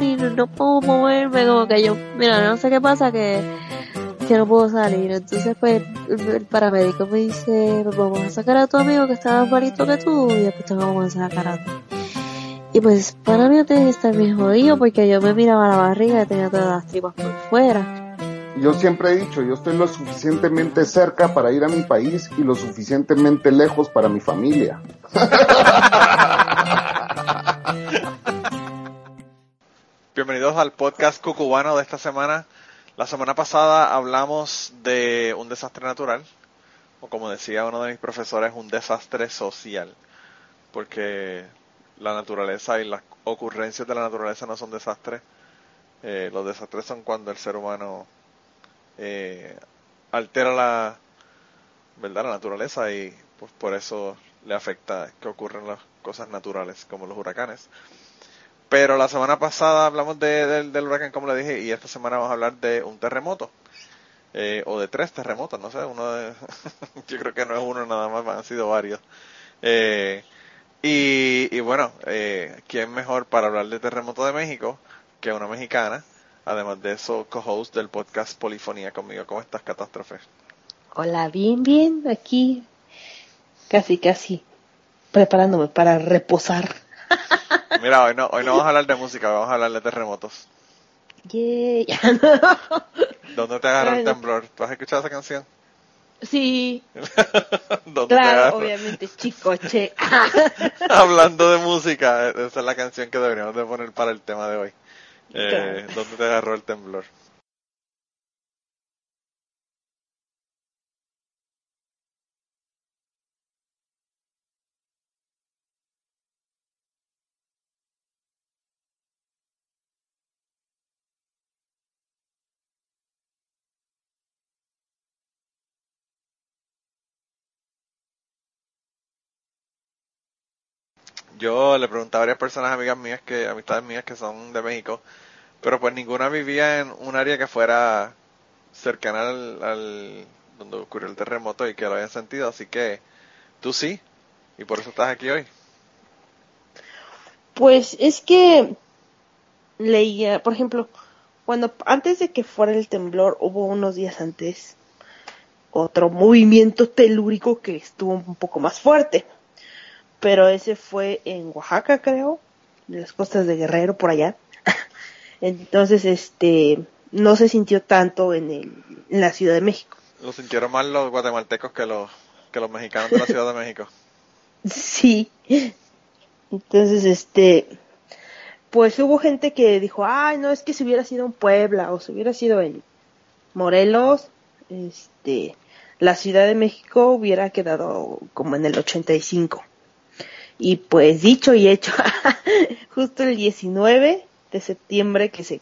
que no, no puedo moverme, como que yo, mira, no sé qué pasa que, que no puedo salir. Entonces pues el paramédico me dice, pues vamos a sacar a tu amigo que está más malito que tú y después te vamos a sacar a ti. Y pues para mí antes de estar bien jodido porque yo me miraba la barriga y tenía todas las tripas por fuera yo siempre he dicho, yo estoy lo suficientemente cerca para ir a mi país y lo suficientemente lejos para mi familia. Bienvenidos al podcast cucubano de esta semana. La semana pasada hablamos de un desastre natural, o como decía uno de mis profesores, un desastre social, porque la naturaleza y las ocurrencias de la naturaleza no son desastres. Eh, los desastres son cuando el ser humano eh, altera la, ¿verdad? la naturaleza y pues por eso le afecta que ocurren las cosas naturales como los huracanes. Pero la semana pasada hablamos de, del huracán, como le dije, y esta semana vamos a hablar de un terremoto. Eh, o de tres terremotos, no sé, uno de, yo creo que no es uno nada más, han sido varios. Eh, y, bueno, eh, ¿quién mejor para hablar de terremoto de México que una mexicana? Además de eso, co-host del podcast Polifonía conmigo. ¿Cómo estás, Catástrofe? Hola, bien, bien, aquí casi, casi preparándome para reposar. Mira, hoy no, hoy no vamos a hablar de música, vamos a hablar de terremotos. Yeah. ¿Dónde te agarró el temblor? ¿Tú has escuchado esa canción? Sí. ¿Dónde claro, obviamente, chicoche. Hablando de música, esa es la canción que deberíamos de poner para el tema de hoy. Eh, ¿Dónde te agarró el temblor? Yo le pregunté a varias personas amigas mías que amistades mías que son de México pero pues ninguna vivía en un área que fuera cercana al, donde ocurrió el terremoto y que lo hayan sentido, así que tú sí, y por eso estás aquí hoy. Pues es que leía, por ejemplo, cuando antes de que fuera el temblor hubo unos días antes otro movimiento telúrico que estuvo un poco más fuerte, pero ese fue en Oaxaca creo, en las costas de Guerrero por allá. Entonces, este, no se sintió tanto en, el, en la Ciudad de México. Lo sintieron más los guatemaltecos que los, que los mexicanos de la Ciudad de México. Sí. Entonces, este, pues hubo gente que dijo, ay, no, es que si hubiera sido en Puebla o si hubiera sido en Morelos, este, la Ciudad de México hubiera quedado como en el 85. Y pues dicho y hecho, justo el 19 de septiembre que se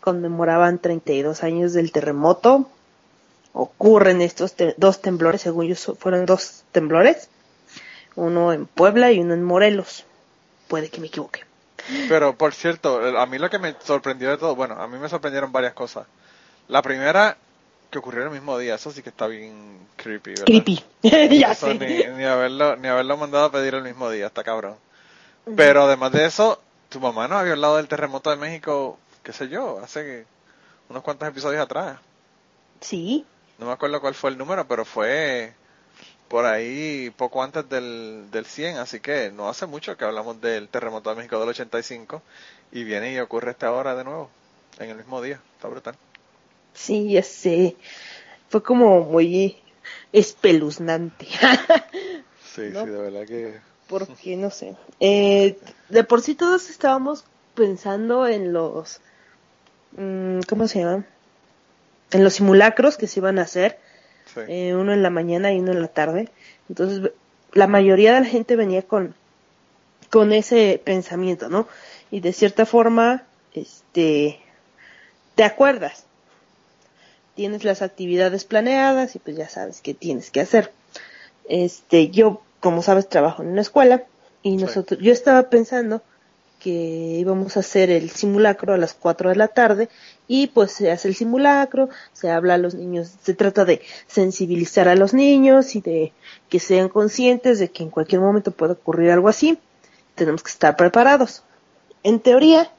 conmemoraban 32 años del terremoto. Ocurren estos dos temblores, según yo fueron dos temblores, uno en Puebla y uno en Morelos. Puede que me equivoque. Pero por cierto, a mí lo que me sorprendió de todo, bueno, a mí me sorprendieron varias cosas. La primera, que ocurrió el mismo día, eso sí que está bien creepy, ¿verdad? Creepy, ya sé. Ni, haberlo, ni haberlo mandado a pedir el mismo día, está cabrón. Pero además de eso, tu mamá nos había hablado del terremoto de México, qué sé yo, hace unos cuantos episodios atrás. Sí. No me acuerdo cuál fue el número, pero fue por ahí poco antes del, del 100, así que no hace mucho que hablamos del terremoto de México del 85 y viene y ocurre esta hora de nuevo, en el mismo día, está brutal. Sí, ya sé, fue como muy espeluznante. sí, sí, de verdad que porque no sé. Eh, de por sí todos estábamos pensando en los, mm, ¿cómo se llaman? En los simulacros que se iban a hacer, eh, uno en la mañana y uno en la tarde. Entonces, la mayoría de la gente venía con, con ese pensamiento, ¿no? Y de cierta forma, este, te acuerdas. Tienes las actividades planeadas y pues ya sabes qué tienes que hacer. Este, yo como sabes, trabajo en una escuela y nosotros, yo estaba pensando que íbamos a hacer el simulacro a las 4 de la tarde y pues se hace el simulacro, se habla a los niños, se trata de sensibilizar a los niños y de que sean conscientes de que en cualquier momento puede ocurrir algo así, tenemos que estar preparados. en teoría,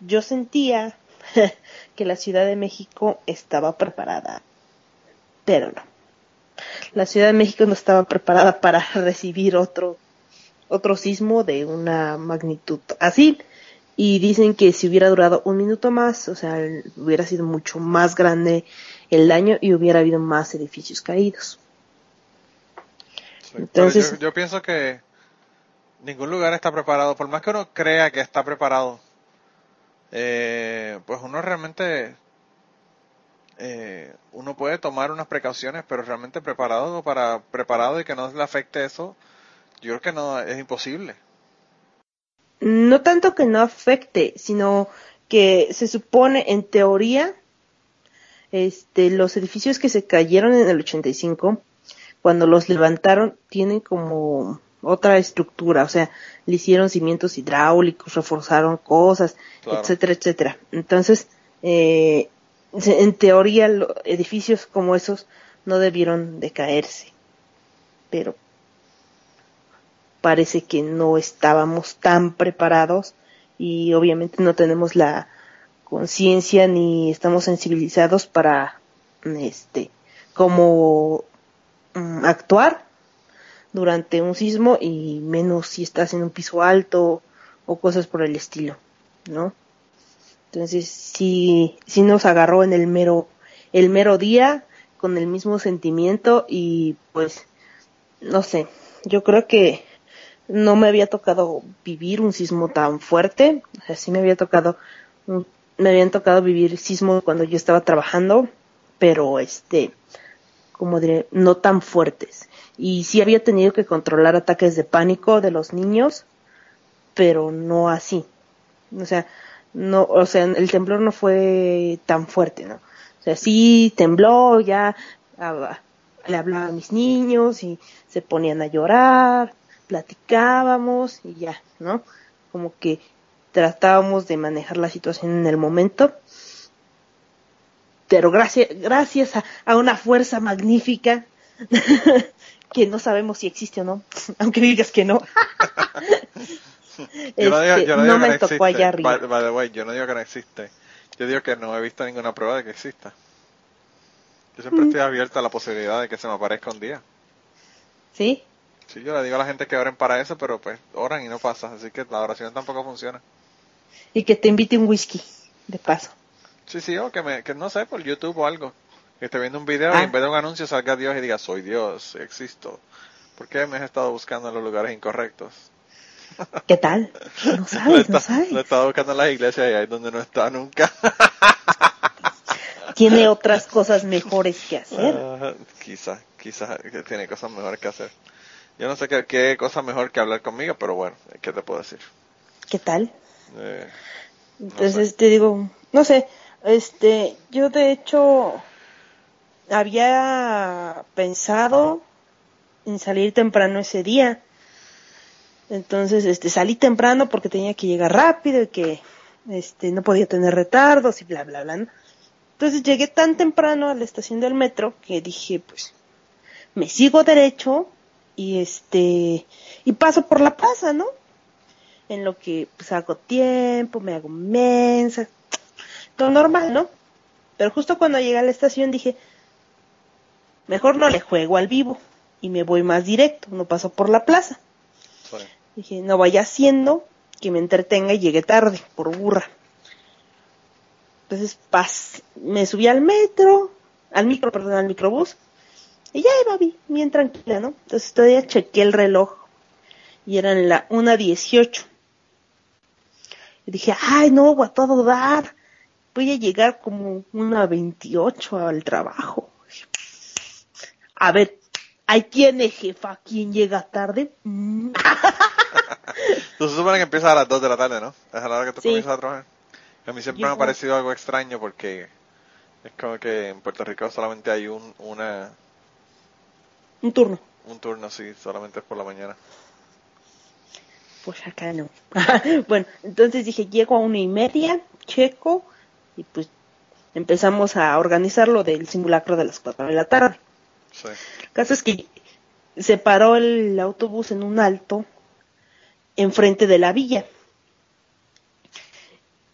yo sentía que la Ciudad de México estaba preparada, pero no. La Ciudad de México no estaba preparada para recibir otro otro sismo de una magnitud así y dicen que si hubiera durado un minuto más, o sea, hubiera sido mucho más grande el daño y hubiera habido más edificios caídos. Entonces, yo, pienso que ningún lugar está preparado, por más que uno crea que está preparado, eh, pues uno realmente, eh, uno puede tomar unas precauciones, pero realmente preparado para preparado y que no le afecte eso, yo creo que no es imposible. No tanto que no afecte, sino que se supone en teoría este los edificios que se cayeron en el 85 cuando los levantaron tienen como otra estructura, o sea, le hicieron cimientos hidráulicos, reforzaron cosas, etcétera, etcétera. Entonces, eh, en teoría, edificios como esos no debieron de caerse, pero parece que no estábamos tan preparados y obviamente no tenemos la conciencia ni estamos sensibilizados para este como mm, actuar durante un sismo y menos si estás en un piso alto o cosas por el estilo, ¿no? Entonces sí, sí nos agarró en el mero, el mero día con el mismo sentimiento y pues, no sé, yo creo que no me había tocado vivir un sismo tan fuerte, o sea, sí me había tocado, me habían tocado vivir sismos cuando yo estaba trabajando, pero este, como diré, no tan fuertes. Y sí había tenido que controlar ataques de pánico de los niños, pero no así. O sea, no, o sea, el temblor no fue tan fuerte, ¿no? O sea, sí tembló, ya le hablaba a mis niños y se ponían a llorar, platicábamos y ya, ¿no? Como que tratábamos de manejar la situación en el momento. Pero gracias, gracias a, una fuerza magnífica que no sabemos si existe o no, aunque digas que no. yo no, digo, yo no, este, me tocó allá arriba. yo no digo que no existe. Yo digo que no he visto ninguna prueba de que exista. Yo siempre mm. estoy abierta a la posibilidad de que se me aparezca un día. ¿Sí? Sí, yo le digo a la gente que oren para eso, pero pues oran y no pasa, así que la oración tampoco funciona. Y que te invite un whisky, de paso. Sí, sí, o que, me, que no sé, por YouTube o algo. Que esté viendo un video y ah. en vez de un anuncio salga Dios y diga, soy Dios, existo. ¿Por qué me has estado buscando en los lugares incorrectos? ¿Qué tal? No sabes, no sabes. Lo he estado buscando en las iglesias y ahí donde no está nunca. Tiene otras cosas mejores que hacer. Uh, quizás, quizás tiene cosas mejores que hacer. Yo no sé qué, qué, cosa mejor que hablar conmigo, pero bueno, ¿qué te puedo decir? ¿Qué tal? Eh, Entonces te digo, no sé, este, yo de hecho había pensado en salir temprano ese día. Entonces, este, salí temprano porque tenía que llegar rápido y que, este, no podía tener retardos y bla, bla, bla. Entonces llegué tan temprano a la estación del metro que dije, pues, me sigo derecho y este y paso por la plaza, ¿no? En lo que pues hago tiempo, me hago mensa, todo normal, ¿no? Pero justo cuando llegué a la estación dije, mejor no le juego al vivo y me voy más directo, no paso por la plaza. Dije, no vaya haciendo que me entretenga y llegue tarde, por burra. Entonces, pas, me subí al metro, al micro, perdón, al microbús, y ya iba bien tranquila, ¿no? Entonces todavía chequé el reloj y eran la 1.18. Y dije, ay, no, voy a todo dar. Voy a llegar como una 28 al trabajo. A ver, ¿hay tiene jefa? ¿Quién llega tarde? Tú se supone que empieza a las 2 de la tarde, ¿no? Es a la hora que tú comienzas a trabajar. A mí siempre me ha parecido algo extraño porque es como que en Puerto Rico solamente hay un, una, un turno. Un turno, sí, solamente es por la mañana. Pues acá no. bueno, entonces dije, llego a una y media, checo, y pues empezamos a organizar lo del simulacro de las cuatro de la tarde. Sí. El caso es que se paró el autobús en un alto enfrente de la villa.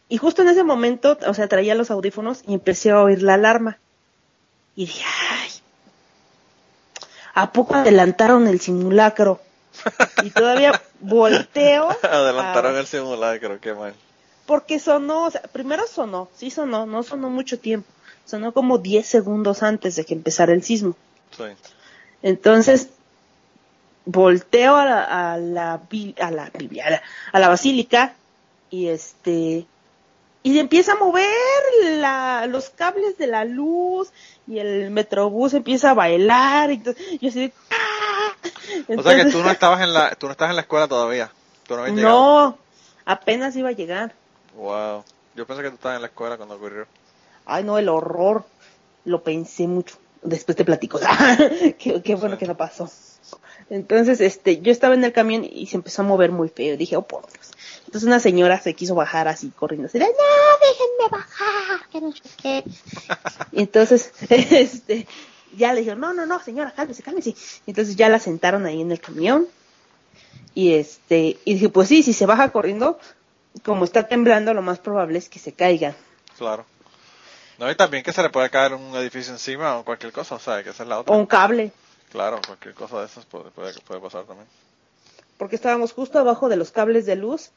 Y justo en ese momento, o sea, traía los audífonos y empecé a oír la alarma. Y dije, ay, ¿a poco adelantaron el simulacro? Y todavía volteo. adelantaron el simulacro, qué mal. Porque sonó, o sea, primero sonó, sí sonó, no sonó mucho tiempo. Sonó como 10 segundos antes de que empezara el sismo. Sí. Entonces, volteo a la, a la, a la, a la basílica y este y empieza a mover la, los cables de la luz y el metrobús empieza a bailar y yo así ¡ah! o sea que tú no estabas en la tú no estabas en la escuela todavía no, no apenas iba a llegar wow yo pensé que tú estabas en la escuela cuando ocurrió. Ay no el horror. Lo pensé mucho. Después te platico. Qué, bueno que no pasó. Entonces este yo estaba en el camión y se empezó a mover muy feo. Dije oh por Dios entonces una señora se quiso bajar así corriendo, así no, déjenme bajar, que no sé qué. Y entonces, este, ya le dijeron, no, no, no, señora, cálmese, cálmese. Y entonces ya la sentaron ahí en el camión. Y este, y dije, pues sí, si se baja corriendo, como está temblando, lo más probable es que se caiga. Claro. No, y también que se le puede caer un edificio encima o cualquier cosa, o sea, que esa es la otra. O un cable. Claro, cualquier cosa de esas puede, puede, puede pasar también porque estábamos justo abajo de los cables de luz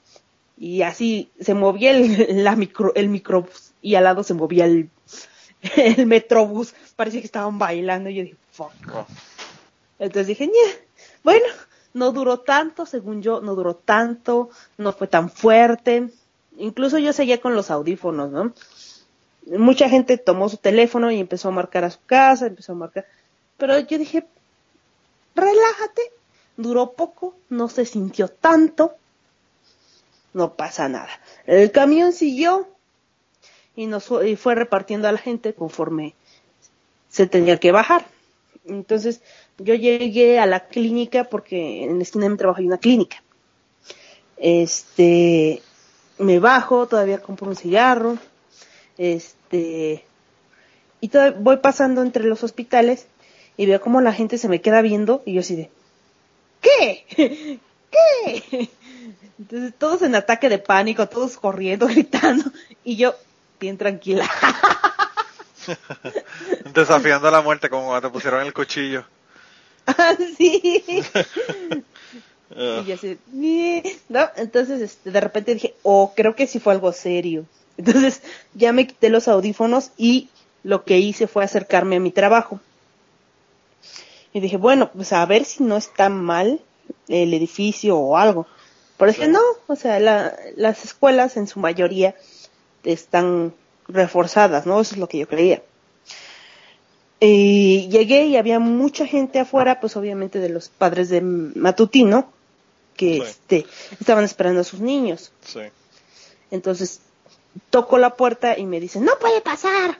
y así se movía el, la micro, el microbús y al lado se movía el, el metrobús. Parecía que estaban bailando y yo dije, fuck. Entonces dije, bueno, no duró tanto, según yo, no duró tanto, no fue tan fuerte. Incluso yo seguía con los audífonos, ¿no? Mucha gente tomó su teléfono y empezó a marcar a su casa, empezó a marcar. Pero yo dije, relájate, duró poco, no se sintió tanto, no pasa nada. El camión siguió y, nos, y fue repartiendo a la gente conforme se tenía que bajar. Entonces yo llegué a la clínica porque en la esquina de mi trabajo hay una clínica. Este, me bajo, todavía compro un cigarro, este, y voy pasando entre los hospitales y veo como la gente se me queda viendo y yo así de, ¿qué? ¿Qué? Entonces todos en ataque de pánico, todos corriendo, gritando, y yo bien tranquila. Desafiando la muerte como te pusieron el cuchillo. Ah, sí. y yo así, no, entonces este, de repente dije, oh, creo que sí fue algo serio. Entonces ya me quité los audífonos y lo que hice fue acercarme a mi trabajo. Y dije, bueno, pues a ver si no está mal el edificio o algo. Pero es que no, o sea, las escuelas en su mayoría están reforzadas, ¿no? Eso es lo que yo creía. Y llegué y había mucha gente afuera, pues obviamente de los padres de Matutino, que este, estaban esperando a sus niños. Sí. Entonces, toco la puerta y me dicen, no puede pasar.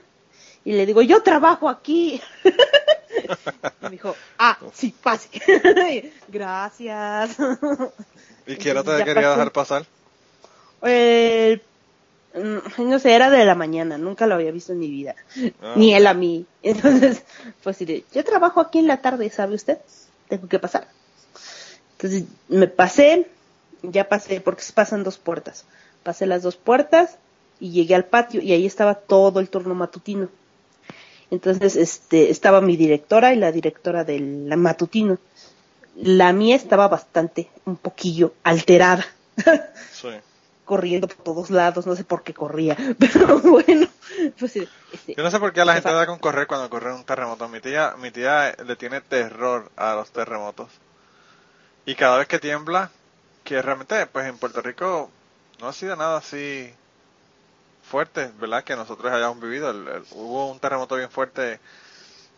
Y le digo, yo trabajo aquí. me dijo, ah, sí, pase. Gracias. ¿Y quién no te quería dejar pasar? Eh, no sé, era de la mañana, nunca lo había visto en mi vida. Ah. Ni él a mí. Entonces, pues diré, yo trabajo aquí en la tarde, ¿sabe usted? Tengo que pasar. Entonces me pasé, ya pasé, porque se pasan dos puertas. Pasé las dos puertas y llegué al patio y ahí estaba todo el turno matutino. Entonces, este, estaba mi directora y la directora del matutino. La mía estaba bastante, un poquillo alterada. Sí. Corriendo por todos lados, no sé por qué corría, pero bueno. Pues, este, Yo no sé por qué a la gente da con correr cuando corre un terremoto. Mi tía, mi tía le tiene terror a los terremotos. Y cada vez que tiembla, que realmente, pues en Puerto Rico no ha sido nada así fuerte, ¿verdad? Que nosotros hayamos vivido. hubo un terremoto bien fuerte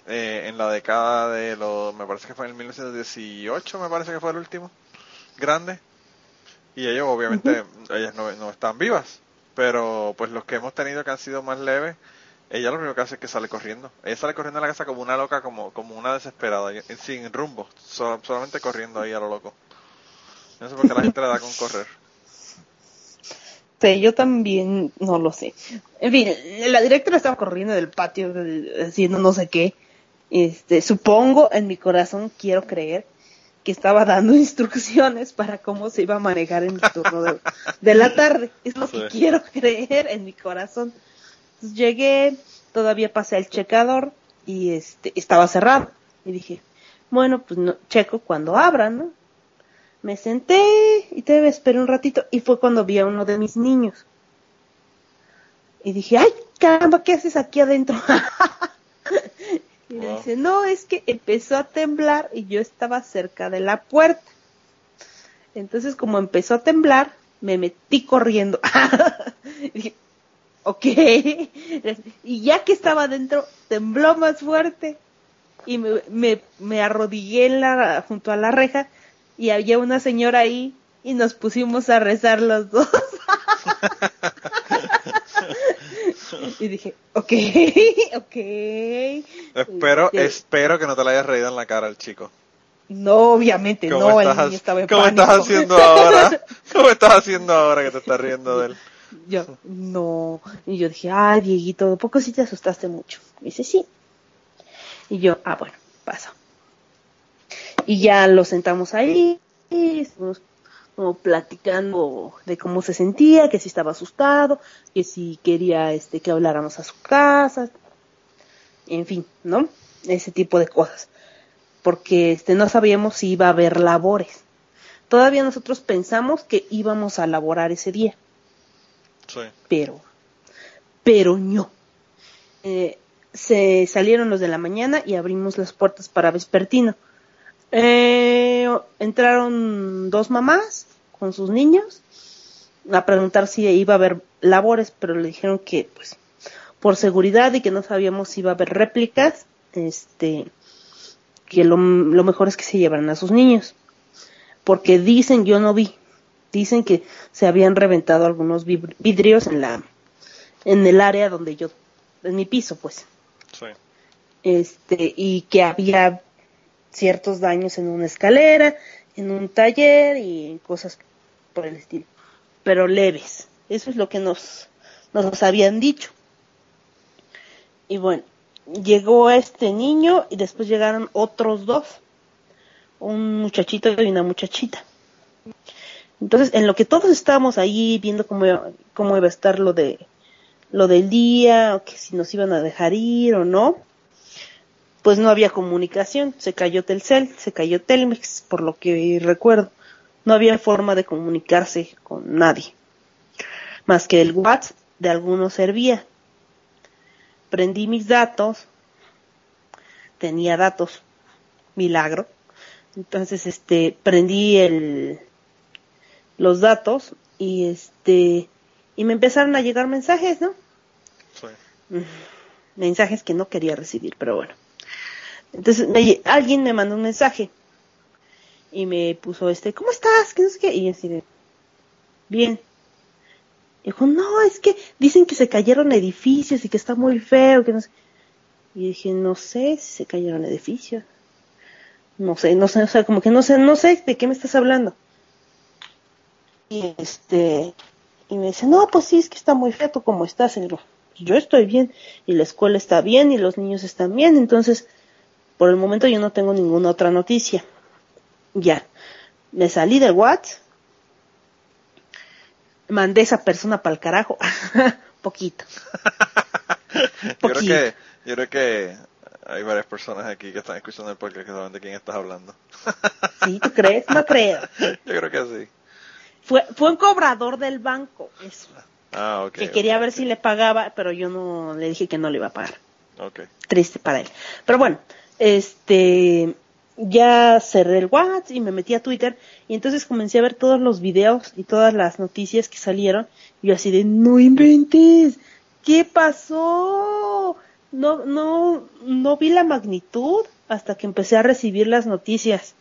eh, en la década de los, me parece que fue en el 1918, me parece que fue el último, grande. Y ellos, obviamente, ellas no, no están vivas. Pero, pues los que hemos tenido que han sido más leves, ella lo primero que hace es que sale corriendo. Ella sale corriendo a la casa como una loca, como, como una desesperada, sin rumbo, solamente corriendo ahí a lo loco. No sé por qué la gente le da con correr. Sí, yo también no lo sé. En fin, la directora estaba corriendo del patio haciendo no sé qué. Este, supongo, en mi corazón quiero creer que estaba dando instrucciones para cómo se iba a manejar en el turno de, la tarde. Es lo que quiero creer en mi corazón. Entonces llegué, todavía pasé el checador y este estaba cerrado. Y dije, bueno, pues no, checo cuando abran, ¿no? Me senté y te esperé un ratito y fue cuando vi a uno de mis niños. Y dije, ay, caramba, ¿qué haces aquí adentro? y me dice, no, es que empezó a temblar y yo estaba cerca de la puerta. Entonces, como empezó a temblar, me metí corriendo. y dije, ok. y ya que estaba adentro, tembló más fuerte. Y me, me, me arrodillé en la, junto a la reja y había una señora ahí y nos pusimos a rezar los dos. y dije, ok, ok. Espero, espero que no te la hayas reído en la cara al chico. No, obviamente no, el niño estaba en ¿Cómo estás haciendo ahora? ¿Cómo estás haciendo ahora que te estás riendo de él? Yo, no. Y yo dije, ay, Dieguito, ¿de poco sí te asustaste mucho? Y dice, sí. Y yo, ah, bueno, pasa. Y ya lo sentamos ahí, y estuvimos como platicando de cómo se sentía, que si estaba asustado, que si quería este que habláramos a su casa, en fin, ¿no? Ese tipo de cosas. Porque este no sabíamos si iba a haber labores. Todavía nosotros pensamos que íbamos a laborar ese día. Sí. Pero, pero no. Eh, se salieron los de la mañana y abrimos las puertas para vespertino. Eh, entraron dos mamás con sus niños a preguntar si iba a haber labores, pero le dijeron que, pues, por seguridad y que no sabíamos si iba a haber réplicas, este, que lo, lo mejor es que se llevaran a sus niños. Porque dicen, yo no vi, dicen que se habían reventado algunos vidrios en la, en el área donde yo, en mi piso, pues. Sí. Este, y que había ciertos daños en una escalera, en un taller y cosas por el estilo, pero leves. Eso es lo que nos, nos habían dicho. Y bueno, llegó este niño y después llegaron otros dos, un muchachito y una muchachita. Entonces, en lo que todos estábamos ahí viendo cómo, cómo iba a estar lo de lo del día, o que si nos iban a dejar ir o no, pues no había comunicación, se cayó Telcel, se cayó Telmex, por lo que recuerdo. No había forma de comunicarse con nadie, más que el WhatsApp de algunos servía. Prendí mis datos, tenía datos, milagro. Entonces, este, prendí el, los datos y este, y me empezaron a llegar mensajes, ¿no? Sí. Mm, mensajes que no quería recibir, pero bueno. Entonces alguien me mandó un mensaje y me puso este, ¿cómo estás? ¿Qué no sé qué? Y así de, bien. Dijo, no, es que dicen que se cayeron edificios y que está muy feo, que no sé. Y dije, no sé si se cayeron edificios. No sé, no sé, o sea, como que no sé, no sé de qué me estás hablando. Y este, y me dice, no, pues sí, es que está muy feo, ¿tú cómo estás? Y digo, yo estoy bien, y la escuela está bien, y los niños están bien, entonces, por el momento yo no tengo ninguna otra noticia. Ya. Me salí del WhatsApp. Mandé esa persona para el carajo. Poquito. yo, creo que, yo creo que hay varias personas aquí que están escuchando el podcast que saben de quién estás hablando. ¿Sí? ¿Tú crees? No creo. Yo creo que sí. Fue, fue un cobrador del banco, eso. Ah, ok. Que quería ver si le pagaba, pero yo no le dije que no le iba a pagar. Ok. Triste para él. Pero bueno, este, ya cerré el WhatsApp y me metí a Twitter y entonces comencé a ver todos los videos y todas las noticias que salieron y yo así de no inventes, ¿qué pasó? No, no, no vi la magnitud hasta que empecé a recibir las noticias.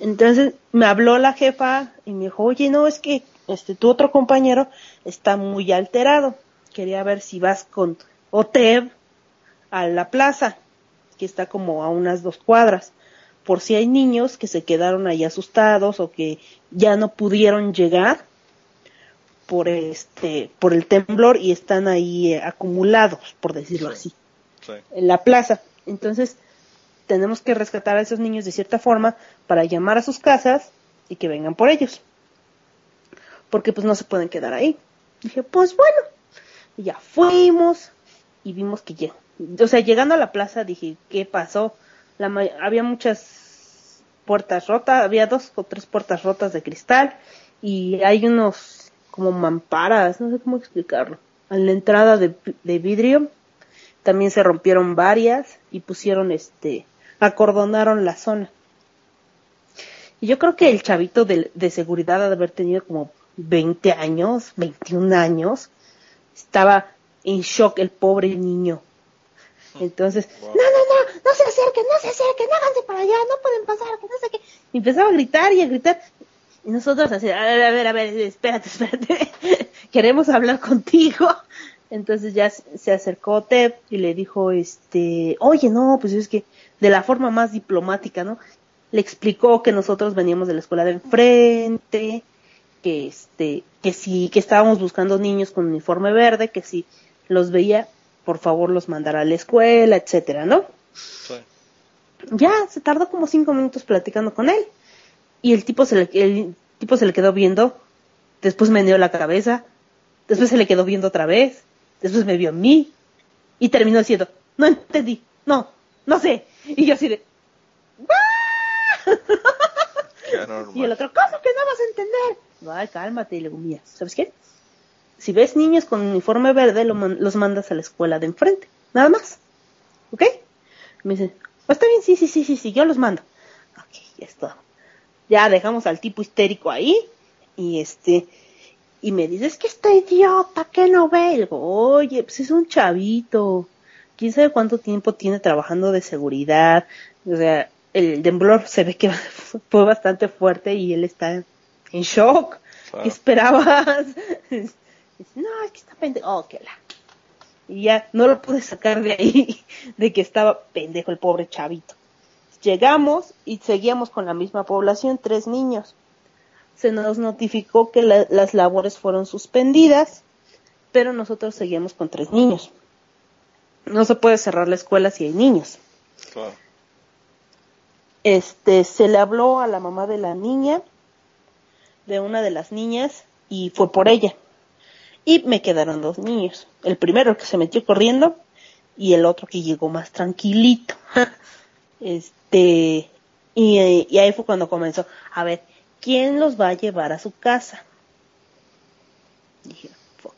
Entonces me habló la jefa y me dijo, oye, no, es que este tu otro compañero está muy alterado. Quería ver si vas con OTEV a la plaza, que está como a unas dos cuadras por si hay niños que se quedaron ahí asustados o que ya no pudieron llegar por este por el temblor y están ahí eh, acumulados por decirlo así en la plaza entonces tenemos que rescatar a esos niños de cierta forma para llamar a sus casas y que vengan por ellos. Porque pues no se pueden quedar ahí. Dije, pues bueno, y ya fuimos y vimos que ya, o sea, llegando a la plaza dije, ¿qué pasó? La, había muchas puertas rotas, había dos o tres puertas rotas de cristal y hay unos como mamparas, no sé cómo explicarlo. A la entrada de, vidrio también se rompieron varias y pusieron este, acordonaron la zona. Y yo creo que el chavito de, de seguridad ha de haber tenido como 20 años, 21 años, estaba en shock el pobre niño. Entonces, no, no, no, no se acerquen, no se acerquen, háganse para allá, no pueden pasar, que no sé qué. Y empezaba a gritar y a gritar. Y nosotros así, a ver, a ver, a ver, espérate, espérate, queremos hablar contigo. Entonces ya se acercó Ted y le dijo, este, oye, no, pues es que de la forma más diplomática, ¿no? Le explicó que nosotros veníamos de la escuela de enfrente, que este, que si, que estábamos buscando niños con uniforme verde, que si los veía, por favor los mandara a la escuela, etcétera, ¿no? Sí. Ya, se tardó como cinco minutos platicando con él. Y el tipo se le, el tipo se le quedó viendo, después me dio la cabeza, después se le quedó viendo otra vez, después me vio a mí, y terminó diciendo, no entendí, no, no sé. Y yo así de, y el otro, ¿cómo que no vas a entender? Ay, cálmate, y le digo, ¿sabes qué? Si ves niños con uniforme verde, los mandas a la escuela de enfrente, nada más. ¿Ok? me dice, pues está bien, sí, sí, sí, sí, sí, yo los mando. Ok, ya está. Ya dejamos al tipo histérico ahí, y este, y me dice, es que está idiota, que no ve. Y digo, oye, pues es un chavito. ¿Quién sabe cuánto tiempo tiene trabajando de seguridad? O sea, el temblor se ve que fue bastante fuerte y él está en shock. ¿Qué esperabas? No, es que está pendejo. Oh, que la. Y ya no lo pude sacar de ahí, de que estaba pendejo el pobre chavito. Llegamos y seguíamos con la misma población, tres niños. Se nos notificó que las labores fueron suspendidas, pero nosotros seguíamos con tres niños. No se puede cerrar la escuela si hay niños. Este, se le habló a la mamá de la niña de una de las niñas y fue por ella. Y me quedaron dos niños. El primero que se metió corriendo y el otro que llegó más tranquilito. este, y, ahí fue cuando comenzó, a ver, ¿quién los va a llevar a su casa? Dije, fuck.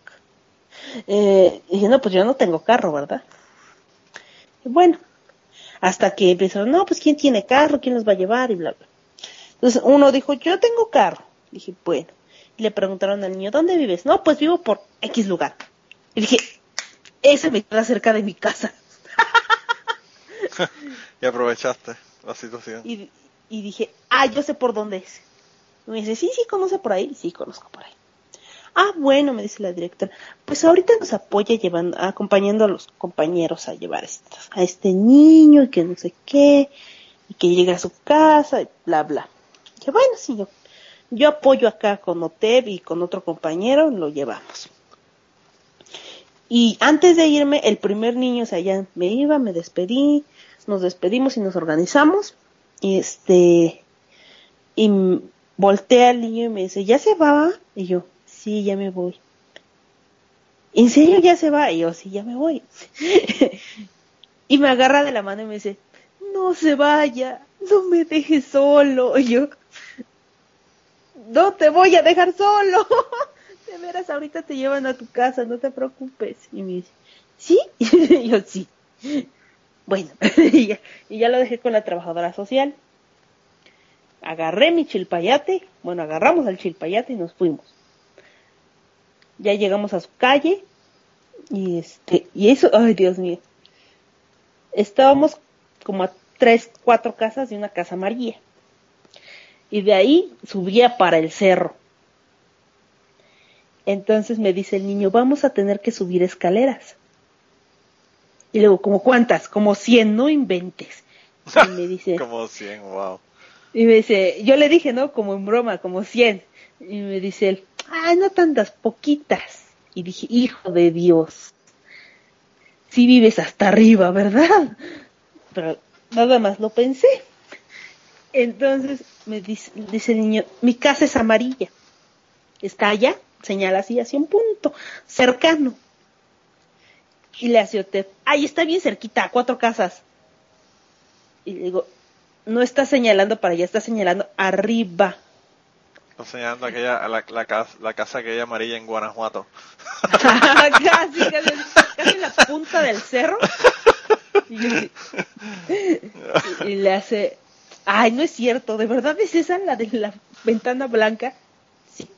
Eh, dije, no, pues yo no tengo carro, ¿verdad? bueno, hasta que empezaron, no, pues quién tiene carro, quién los va a llevar y bla, bla. Entonces uno dijo, yo tengo carro. Dije, bueno. Y le preguntaron al niño, ¿dónde vives? No, pues vivo por X lugar. Y dije, ese me queda cerca de mi casa. y aprovechaste la situación. Y, y, dije, ah, yo sé por dónde es. Y me dice, sí, sí, conoce por ahí. Sí, conozco por ahí. Ah, bueno, me dice la directora, pues ahorita nos apoya llevando, acompañando a los compañeros a llevar a este niño y que no sé qué, y que llegue a su casa, y bla, bla. Que bueno, sí, yo yo apoyo acá con Oteb y con otro compañero, lo llevamos. Y antes de irme, el primer niño, o sea, ya me iba, me despedí, nos despedimos y nos organizamos. Y este, y volteé al niño y me dice, ¿ya se va? Y yo, sí, ya me voy. ¿En serio ya se va? Y yo, sí, ya me voy. y me agarra de la mano y me dice, no se vaya, no me deje solo. Y yo, no te voy a dejar solo. De veras, ahorita te llevan a tu casa, no te preocupes. Y me dice, ¿sí? Y yo, sí. Bueno, y, ya, lo dejé con la trabajadora social. Agarré mi chilpayate, bueno, agarramos al chilpayate y nos fuimos. Ya llegamos a su calle y este, y eso, ay Dios mío. Estábamos como a tres, cuatro casas de una casa María y de ahí subía para el cerro. Entonces me dice el niño, vamos a tener que subir escaleras. Y luego, ¿como cuántas? Como cien, no inventes. Y me dice, como cien, wow. Y me dice, yo le dije, ¿no? Como en broma, como cien. Y me dice él, ay, no tantas, poquitas. Y dije, hijo de Dios, si vives hasta arriba, ¿verdad? Pero nada más lo pensé. Entonces me dice, dice el niño, mi casa es amarilla. Está allá, señala así hacia un punto, cercano. Y le hace Otep, ahí está bien cerquita, cuatro casas. Y le digo, no está señalando para allá, está señalando arriba. Está señalando aquella, la, la, casa, la casa aquella amarilla en Guanajuato. casi, casi, casi en la punta del cerro. Y, y, le hace, ay, no es cierto, ¿de verdad es esa la de la ventana blanca? Sí.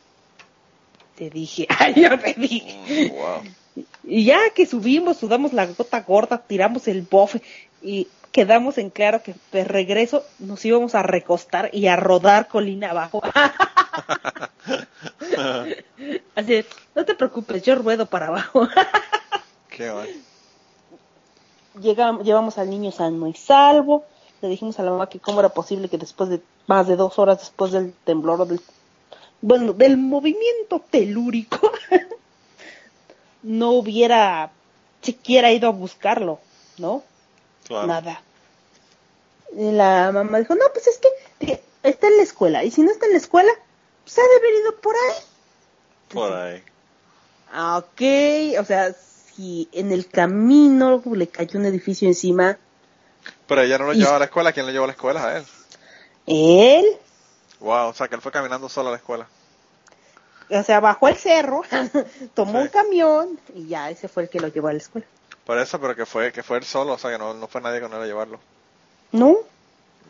Te dije, ay, yo te dije. Wow. Y ya que subimos, sudamos la gota gorda, tiramos el bofe y quedamos en claro que de regreso nos íbamos a recostar y a rodar colina abajo. Así, no te preocupes, yo ruedo para abajo. Qué bueno. Llegamos, llevamos al niño sano y salvo. Le dijimos a la mamá que cómo era posible que después de más de dos horas después del temblor o del, bueno, del movimiento telúrico, no hubiera siquiera ido a buscarlo, ¿no? Nada. Y la mamá dijo, no, pues es que está en la escuela. Y si no está en la escuela, pues ha de haber ido por ahí. Por ahí. Ah, ok, o sea, si en el camino le cayó un edificio encima. Pero ella no lo llevaba a la escuela, ¿quién le llevó a la escuela? A él. Él. Wow, o sea que él fue caminando solo a la escuela. O sea, bajó el cerro, tomó un camión y ya ese fue el que lo llevó a la escuela. Por eso, pero que fue que fue él solo, o sea que no, no fue nadie con él a llevarlo. No.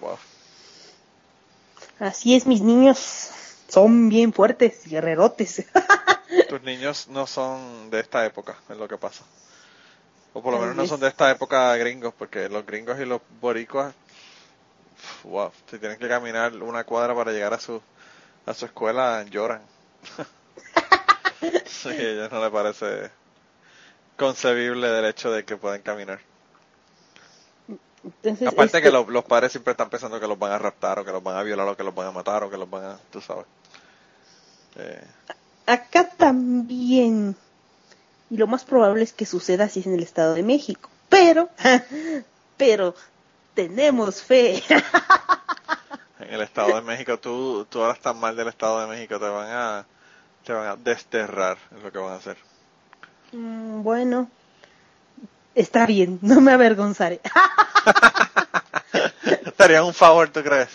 Wow. Así es, mis niños son bien fuertes, guerrerotes. Tus niños no son de esta época, es lo que pasa. O por lo menos no son de esta época gringos, porque los gringos y los boricuas, wow, si tienen que caminar una cuadra para llegar a su, a su escuela, lloran. sí, a ellos no les parece concebible del hecho de que pueden caminar. Aparte que los, los, padres siempre están pensando que los van a raptar o que los van a violar o que los van a matar o que los van a, tú sabes. Eh. Acá también. Y lo más probable es que suceda así en el Estado de México. Pero, pero tenemos fe. en el Estado de México, tú, tú ahora estás mal del Estado de México, te van a, te van a desterrar, es lo que van a hacer. Mm, bueno, está bien, no me avergonzaré. Estaría un favor, ¿tú crees?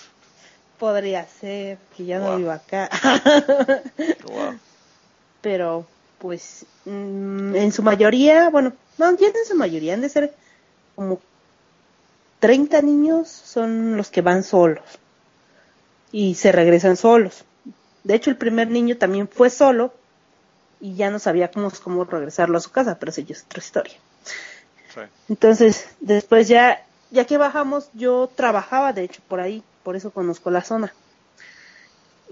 Podría ser, que ya no vivo acá. Pero, pues, mm, en su mayoría, bueno, no, ya en su mayoría, han de ser como 30 niños son los que van solos y se regresan solos. De hecho, el primer niño también fue solo y ya no sabía cómo, cómo regresarlo a su casa, pero eso ya es otra historia. Entonces, después ya, ya que bajamos, yo trabajaba de hecho por ahí, por eso conozco la zona.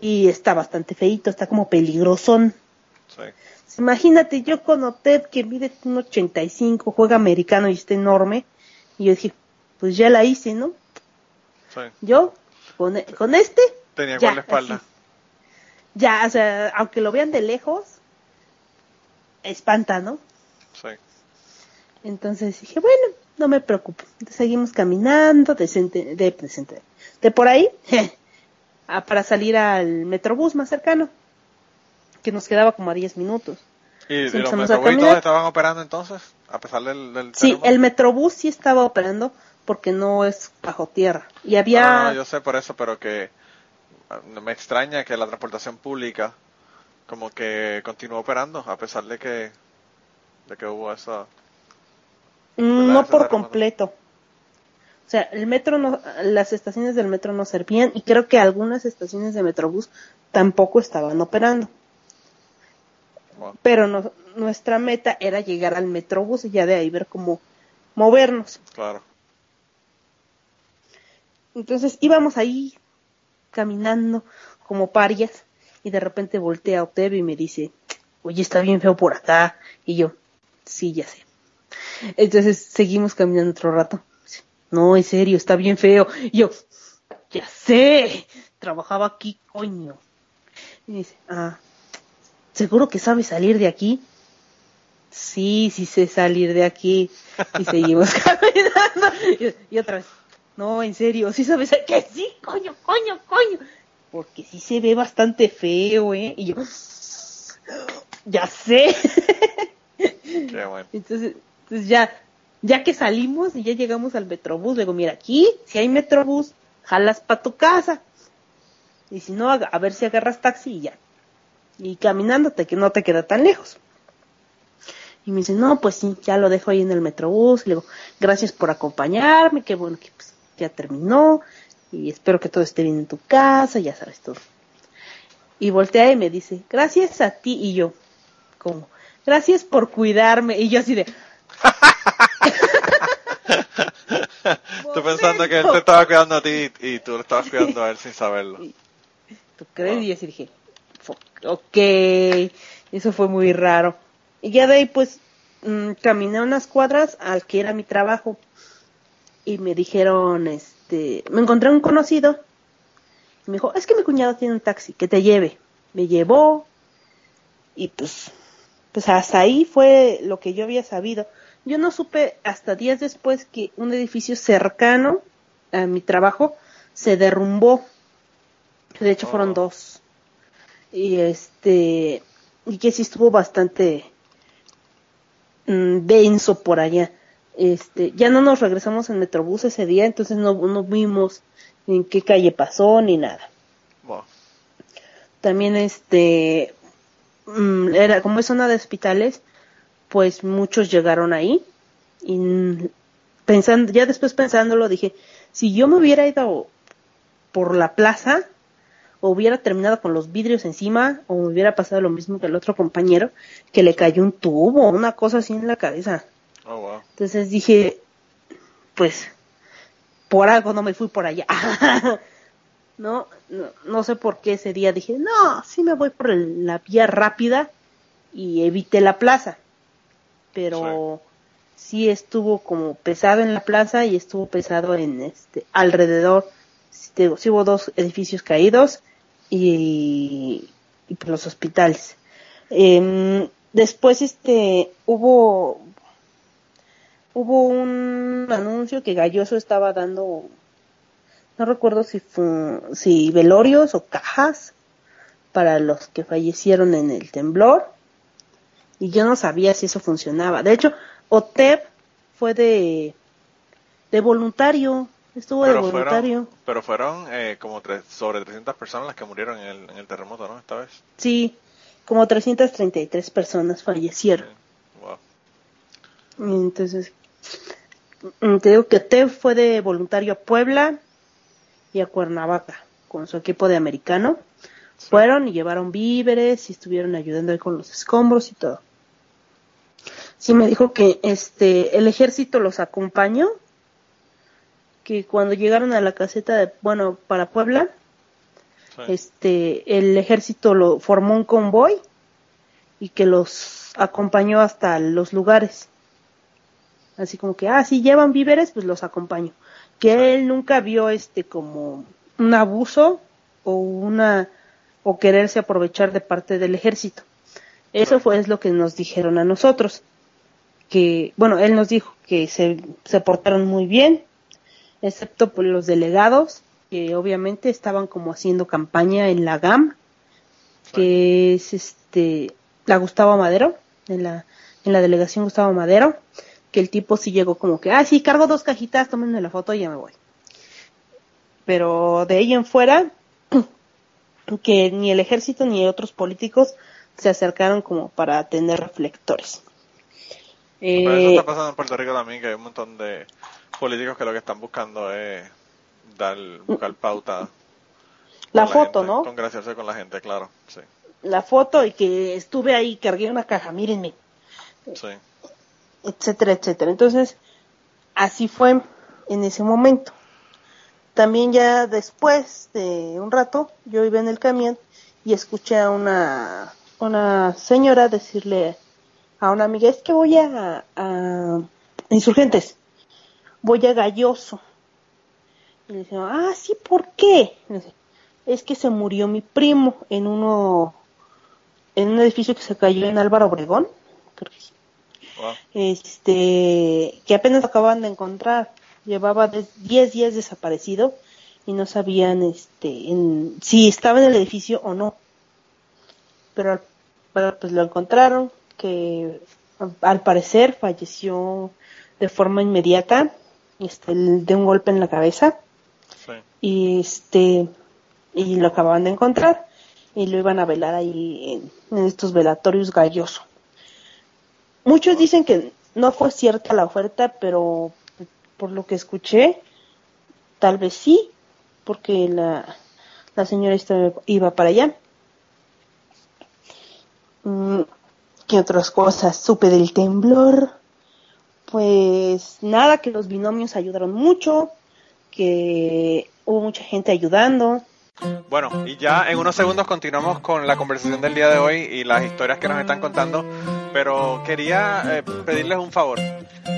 Y está bastante feito, está como peligrosón. Imagínate, yo con Otep que mide un 85, juega americano y está enorme, y yo dije, pues ya la hice, ¿no? Yo, con, con este... Tenía ya, la espalda. Ya, o sea, aunque lo vean de lejos, espanta, ¿no? Sí. Entonces dije, bueno, no me preocupo. seguimos caminando de, de, de por ahí para salir al metrobús más cercano, que nos quedaba como a 10 minutos. ¿Y, los metrobús todos estaban operando entonces? A pesar del... del sí, el metrobús sí estaba operando porque no es bajo tierra. Y había... No, yo sé por eso, pero que ah, me extraña que la transportación pública como que continuó operando a pesar de que de que hubo esa Mm, no por completo. O sea, el metro no, las estaciones del metro no servían y creo que algunas estaciones de Metrobús tampoco estaban operando. Pero no, nuestra meta era llegar al Metrobús y ya de ahí ver cómo movernos. Claro. Entonces íbamos ahí caminando como parias y de repente voltea a Oteve y me dice, oye, está bien feo por acá. Y yo, sí, ya sé. Entonces seguimos caminando otro rato. No, en serio, está bien feo. Y yo, ya sé, trabajaba aquí, coño. Y dice, ah, ¿seguro que sabe salir de aquí? Sí, sí sé salir de aquí. Y seguimos caminando. Y, otra vez, No, en serio, sí sabes que sí, coño, coño, coño. Porque sí se ve bastante feo, ¿eh? Y yo, ya sé. Qué bueno. Entonces, entonces ya, ya que salimos y ya llegamos al metrobús, digo, mira, aquí, si hay metrobús, jalas para tu casa. Y si no, a ver si agarras taxi y ya. Y caminándote, que no te queda tan lejos. Y me dice, no, pues sí, ya lo dejo ahí en el metrobús. Y le digo, gracias por acompañarme, qué bueno que pues, ya terminó. Y espero que todo esté bien en tu casa, ya sabes todo. Y voltea y me dice, gracias a ti. Y yo, como, gracias por cuidarme. Y yo así de... Estoy pensando que él te estaba cuidando a ti y tú le estabas cuidando a él sin saberlo. ¿Tú crees? Y así dije, ok, eso fue muy raro. Y ya de ahí pues mm, caminé unas cuadras al que era mi trabajo y me dijeron, este, me encontré un conocido. Y me dijo, es que mi cuñado tiene un taxi, que te lleve. Me llevó y pues, pues hasta ahí fue lo que yo había sabido. Yo no supe hasta días después que un edificio cercano a mi trabajo se derrumbó. De hecho fueron oh. dos. Y este, y que sí estuvo bastante mm, denso por allá. Este, ya no nos regresamos en Metrobús ese día, entonces no, no vimos en qué calle pasó ni nada. También este, mm, era como es zona de hospitales, pues muchos llegaron ahí y pensando, ya después pensándolo dije, si yo me hubiera ido por la plaza, o hubiera terminado con los vidrios encima, o me hubiera pasado lo mismo que el otro compañero, que le cayó un tubo, una cosa así en la cabeza. Oh, Entonces dije, pues, por algo no me fui por allá. no, no, no, sé por qué ese día dije, no, sí me voy por la vía rápida y evité la plaza. Pero sí. estuvo como pesado en la plaza y estuvo pesado en este alrededor. Sí, hubo dos edificios caídos y, por los hospitales. Eh, después este hubo hubo un anuncio que Galloso estaba dando no recuerdo si fue, si velorios o cajas para los que fallecieron en el temblor y yo no sabía si eso funcionaba. De hecho, OTEP fue de de voluntario Estuvo pero de voluntario. Fueron, pero fueron eh, como tres, sobre 300 personas las que murieron en el, en el terremoto, ¿no? Esta vez. Sí, como 333 personas fallecieron. Wow. Entonces, mm, te digo que T fue de voluntario a Puebla y a Cuernavaca con su equipo de americano. Fueron y llevaron víveres y estuvieron ayudando ahí con los escombros y todo. Sí me dijo que este el ejército los acompañó que cuando llegaron a la caseta de, bueno, para Puebla, este, el ejército lo formó un convoy y que los acompañó hasta los lugares. Así como que, ah, si llevan víveres, pues los acompaño. Que él nunca vio este como un abuso o una, o quererse aprovechar de parte del ejército. Eso fue es lo que nos dijeron a nosotros. Que, bueno, él nos dijo que se, se portaron muy bien, excepto por los delegados, que obviamente estaban como haciendo campaña en la GAM, que es este la Gustavo Madero, en la, en la delegación Gustavo Madero, que el tipo sí llegó como que, ah, sí, cargo dos cajitas, tómenme la foto y ya me voy. Pero de ahí en fuera, que ni el ejército ni otros políticos se acercaron como para tener reflectores. Eso está pasando en Puerto Rico también, que hay un montón de políticos que lo que están buscando es dar, buscar pauta. La foto, ¿no? Congraciarse con la gente, claro, sí. La foto y que estuve ahí, cargué una caja, mírenme. Sí. Etcétera, etcétera. Entonces, así fue en ese momento. También ya después de un rato, yo iba en el camión y escuché a una, una señora decirle a una amiga, es que voy a, a insurgentes voy a Galloso. Y le ah, sí, ¿por qué? es que se murió mi primo en uno, en un edificio que se cayó en Álvaro Obregón, creo que sí. Este, que apenas acaban de encontrar. llevaba 10 días desaparecido y no sabían este en, si estaba en el edificio o no. Pero, pues lo encontraron que al parecer falleció de forma inmediata este, de un golpe en la cabeza y este y lo acababan de encontrar y lo iban a velar ahí en, estos velatorios galloso. Muchos dicen que no fue cierta la oferta, pero por lo que escuché, tal vez sí, porque la, la señora iba para allá. Mm, ¿Qué otras cosas? Supe del temblor. Pues nada, que los binomios ayudaron mucho, que hubo mucha gente ayudando. Bueno, y ya en unos segundos continuamos con la conversación del día de hoy y las historias que nos están contando, pero quería eh, pedirles un favor.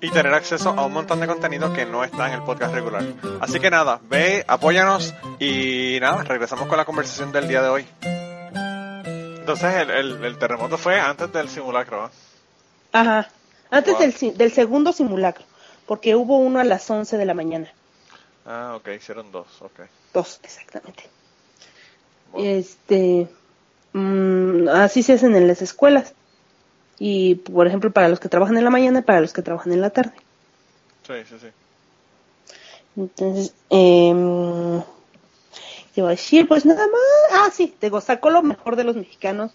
y tener acceso a un montón de contenido que no está en el podcast regular. Así que nada, ve, apóyanos y nada, regresamos con la conversación del día de hoy. Entonces el, terremoto fue antes del simulacro, Ajá, antes del, del segundo simulacro, porque hubo uno a las 11 de la mañana. Ah, ok, hicieron dos, ok. Dos, exactamente. Este, mm, así se hacen en las escuelas. Y, por ejemplo, para los que trabajan en la mañana y para los que trabajan en la tarde. Sí, sí, sí. Entonces, eh, te voy a decir, pues nada más. Ah, sí, te sacó lo mejor de los mexicanos.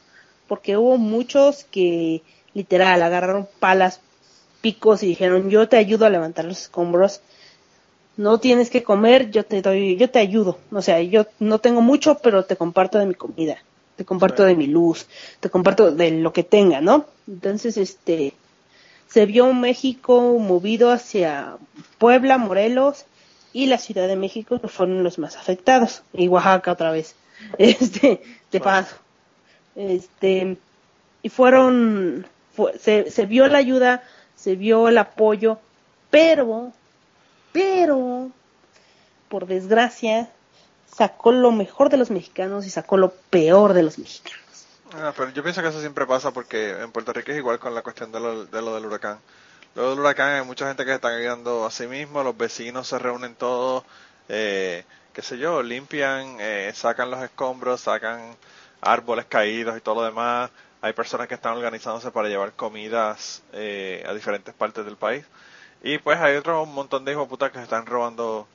Porque hubo muchos que, literal, agarraron palas, picos y dijeron: Yo te ayudo a levantar los escombros no tienes que comer, yo te doy, yo te ayudo. O sea, yo no tengo mucho, pero te comparto de mi comida, te comparto de mi luz, te comparto de lo que tenga, ¿no? Entonces, este, se vio un México movido hacia Puebla, Morelos y la Ciudad de México, que fueron los más afectados, y Oaxaca otra vez, este, de paso. Este, y fueron, se, se vio la ayuda, se vio el apoyo, pero pero por desgracia sacó lo mejor de los mexicanos y sacó lo peor de los mexicanos. Ah, pero yo pienso que eso siempre pasa porque en Puerto Rico es igual con la cuestión de lo, de lo del huracán. Luego del huracán hay mucha gente que se está ayudando a sí mismo, los vecinos se reúnen todos, eh, qué sé yo, limpian, eh, sacan los escombros, sacan árboles caídos y todo lo demás. Hay personas que están organizándose para llevar comidas eh, a diferentes partes del país. Y pues hay otro montón de hijos putas que se están robando,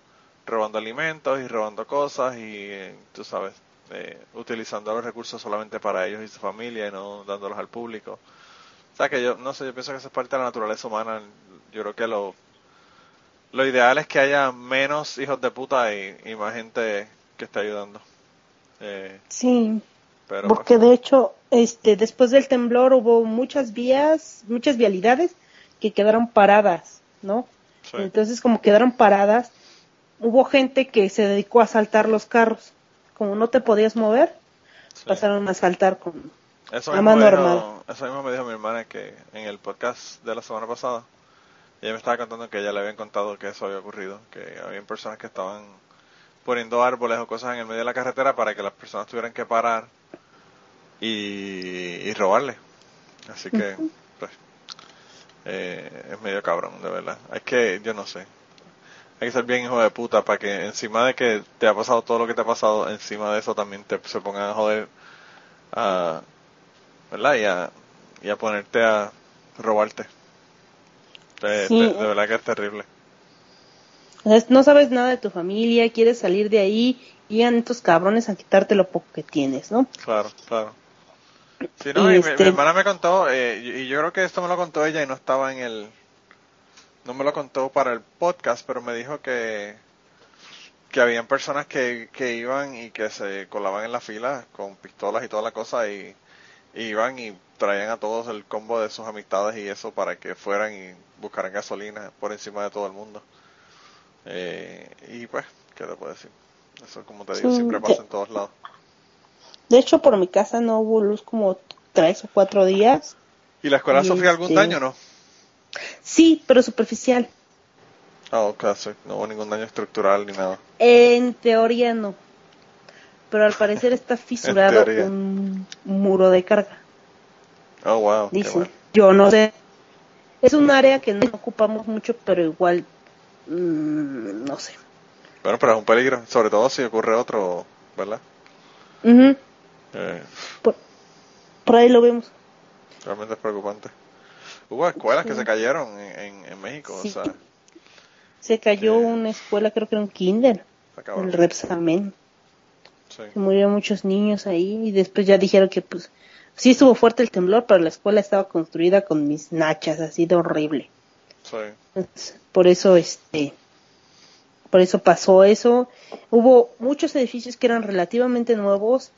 robando alimentos y robando cosas y tú sabes, eh, utilizando los recursos solamente para ellos y su familia y no dándolos al público. O sea que yo, no sé, yo pienso que eso es parte de la naturaleza humana. Yo creo que lo, lo ideal es que haya menos hijos de puta y, más gente que esté ayudando. Eh, sí, pero porque pues, de hecho, este, después del temblor hubo muchas vías, muchas vialidades que quedaron paradas ¿no? Entonces, como quedaron paradas, hubo gente que se dedicó a saltar los carros. Como no te podías mover, pasaron a saltar con eso mismo, normal. eso mismo me dijo mi hermana que en el podcast de la semana pasada, ella me estaba contando que ella le habían contado que eso había ocurrido, que había personas que estaban poniendo árboles o cosas en el medio de la carretera para que las personas tuvieran que parar y, y robarle. Así que, eh, es medio cabrón, de verdad. Hay que, yo no sé. Hay que ser bien hijo de puta para que encima de que te ha pasado todo lo que te ha pasado, encima de eso también te se pongan a joder, a, ¿verdad? Y a, y a ponerte a robarte. De, de, verdad que es terrible. No sabes nada de tu familia, quieres salir de ahí y a estos cabrones a quitarte lo poco que tienes, ¿no? Claro, claro. Sí, no, y mi, este hermana me contó, eh, y yo creo que esto me lo contó ella y no estaba en el... No me lo contó para el podcast, pero me dijo que que habían personas que, que iban y que se colaban en la fila con pistolas y toda la cosa y, iban y traían a todos el combo de sus amistades y eso para que fueran y buscaran gasolina por encima de todo el mundo. Eh, y pues ¿qué te puedo decir? Eso, como te digo, siempre pasa en todos lados. De hecho, por mi casa no hubo luz como tres o cuatro días. ¿Y la escuela sufrió algún este, daño no? Sí, pero superficial. Ah, ok, no hubo ningún daño estructural ni nada. En teoría no. Pero al parecer está fisurado un muro de carga. Oh, wow. Dice. Yo no sé. Es un área que no ocupamos mucho, pero igual. Mmm, no sé. Bueno, pero es un peligro, sobre todo si ocurre otro, ¿verdad? eh. por, ahí lo vemos. Realmente es preocupante. Hubo escuelas que se cayeron en, en, México, o sea. Se cayó una escuela, creo que era un kinder, el Repsamen. Sí. Murieron muchos niños ahí y después ya dijeron que pues sí estuvo fuerte el temblor, pero la escuela estaba construida con mis nachas, así de horrible. Sí. por eso este por eso pasó eso. Hubo muchos edificios que eran relativamente nuevos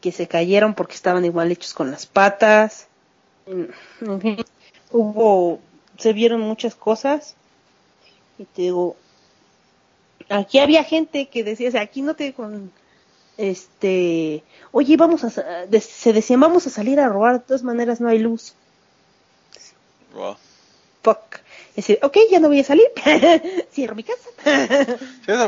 que se cayeron porque estaban igual hechos con las patas. Hubo, se vieron muchas cosas. Y te digo, aquí había gente que decía, o sea, aquí no te con este, oye, vamos a, se decían, vamos a salir a robar, de todas maneras no hay luz. Wow. Fuck decir, ok, ya no voy a salir, cierro mi casa.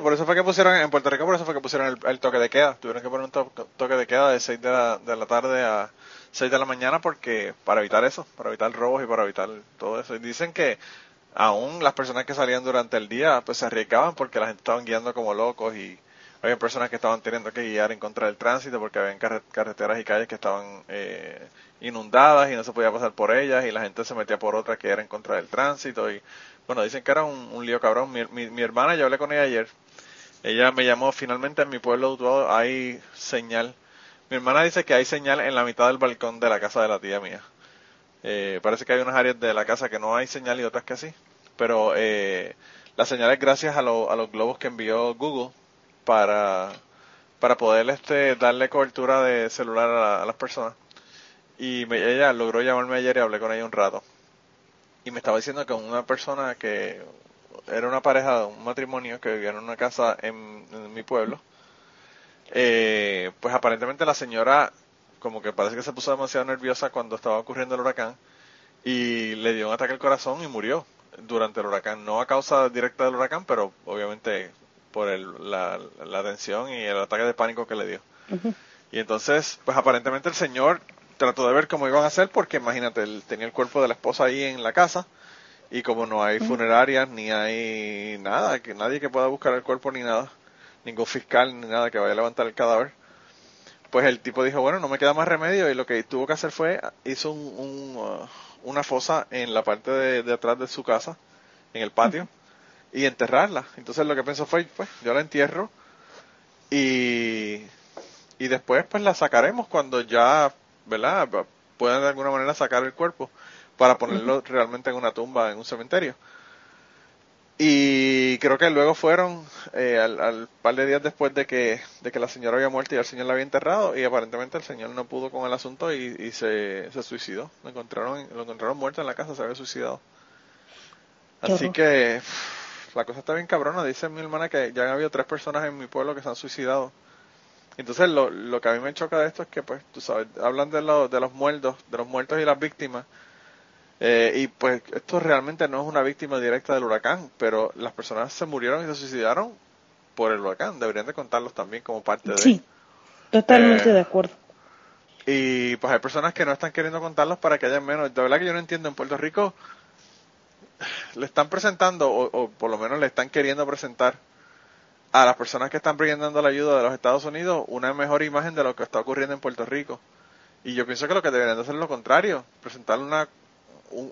por eso fue que pusieron, en Puerto Rico por eso fue que pusieron el, toque de queda, tuvieron que poner un toque de queda de 6 de la, de la tarde a 6 de la mañana porque para evitar eso, para evitar robos y para evitar todo eso. Y dicen que aún las personas que salían durante el día pues se arriesgaban porque la gente estaban guiando como locos y había personas que estaban teniendo que guiar en contra del tránsito porque había carreteras y calles que estaban eh, inundadas y no se podía pasar por ellas y la gente se metía por otras que era en contra del tránsito y bueno, dicen que era un, lío cabrón. Mi, mi, hermana, yo hablé con ella ayer, ella me llamó, finalmente en mi pueblo hay señal. Mi hermana dice que hay señal en la mitad del balcón de la casa de la tía mía. Eh, parece que hay unas áreas de la casa que no hay señal y otras que sí. Pero eh, la señal es gracias a, a los globos que envió Google para, para poder este, darle cobertura de celular a, las personas. Y ella logró llamarme ayer y hablé con ella un rato. Y me estaba diciendo que una persona que era una pareja, un matrimonio que vivía en una casa en, mi pueblo, eh, pues aparentemente la señora como que parece que se puso demasiado nerviosa cuando estaba ocurriendo el huracán y le dio un ataque al corazón y murió durante el huracán, no a causa directa del huracán, pero obviamente por el, la, la tensión y el ataque de pánico que le dio. Y entonces, pues aparentemente el señor trató de ver cómo iban a hacer porque imagínate, él tenía el cuerpo de la esposa ahí en la casa y como no hay funerarias ni hay nada, que nadie que pueda buscar el cuerpo ni nada, ningún fiscal ni nada que vaya a levantar el cadáver, pues el tipo dijo, bueno, no me queda más remedio y lo que tuvo que hacer fue, hizo un, uh, una fosa en la parte de, de, atrás de su casa, en el patio, y enterrarla. Entonces lo que pensó fue, pues yo la entierro y, y después pues la sacaremos cuando ya, ¿verdad? Puedan de alguna manera sacar el cuerpo para ponerlo realmente en una tumba, en un cementerio. Y creo que luego fueron eh, al, par de días después de que, de que la señora había muerto y el señor la había enterrado y aparentemente el señor no pudo con el asunto y, y se, se suicidó. Lo encontraron, lo encontraron muerto en la casa, se había suicidado. Así que la cosa está bien cabrona. Dice mi hermana que ya han habido tres personas en mi pueblo que se han suicidado. Entonces lo, lo que a mí me choca de esto es que, pues, tú sabes, hablan de, lo, de los muertos, de los muertos y las víctimas. Eh, y pues esto realmente no es una víctima directa del huracán, pero las personas se murieron y se suicidaron por el huracán. Deberían de contarlos también como parte de... Sí, totalmente eh, de acuerdo. Y pues hay personas que no están queriendo contarlos para que haya menos. De verdad que yo no entiendo. En Puerto Rico le están presentando, o, por lo menos le están queriendo presentar a las personas que están brindando la ayuda de los Estados Unidos una mejor imagen de lo que está ocurriendo en Puerto Rico. Y yo pienso que lo que deberían de hacer es lo contrario, presentar una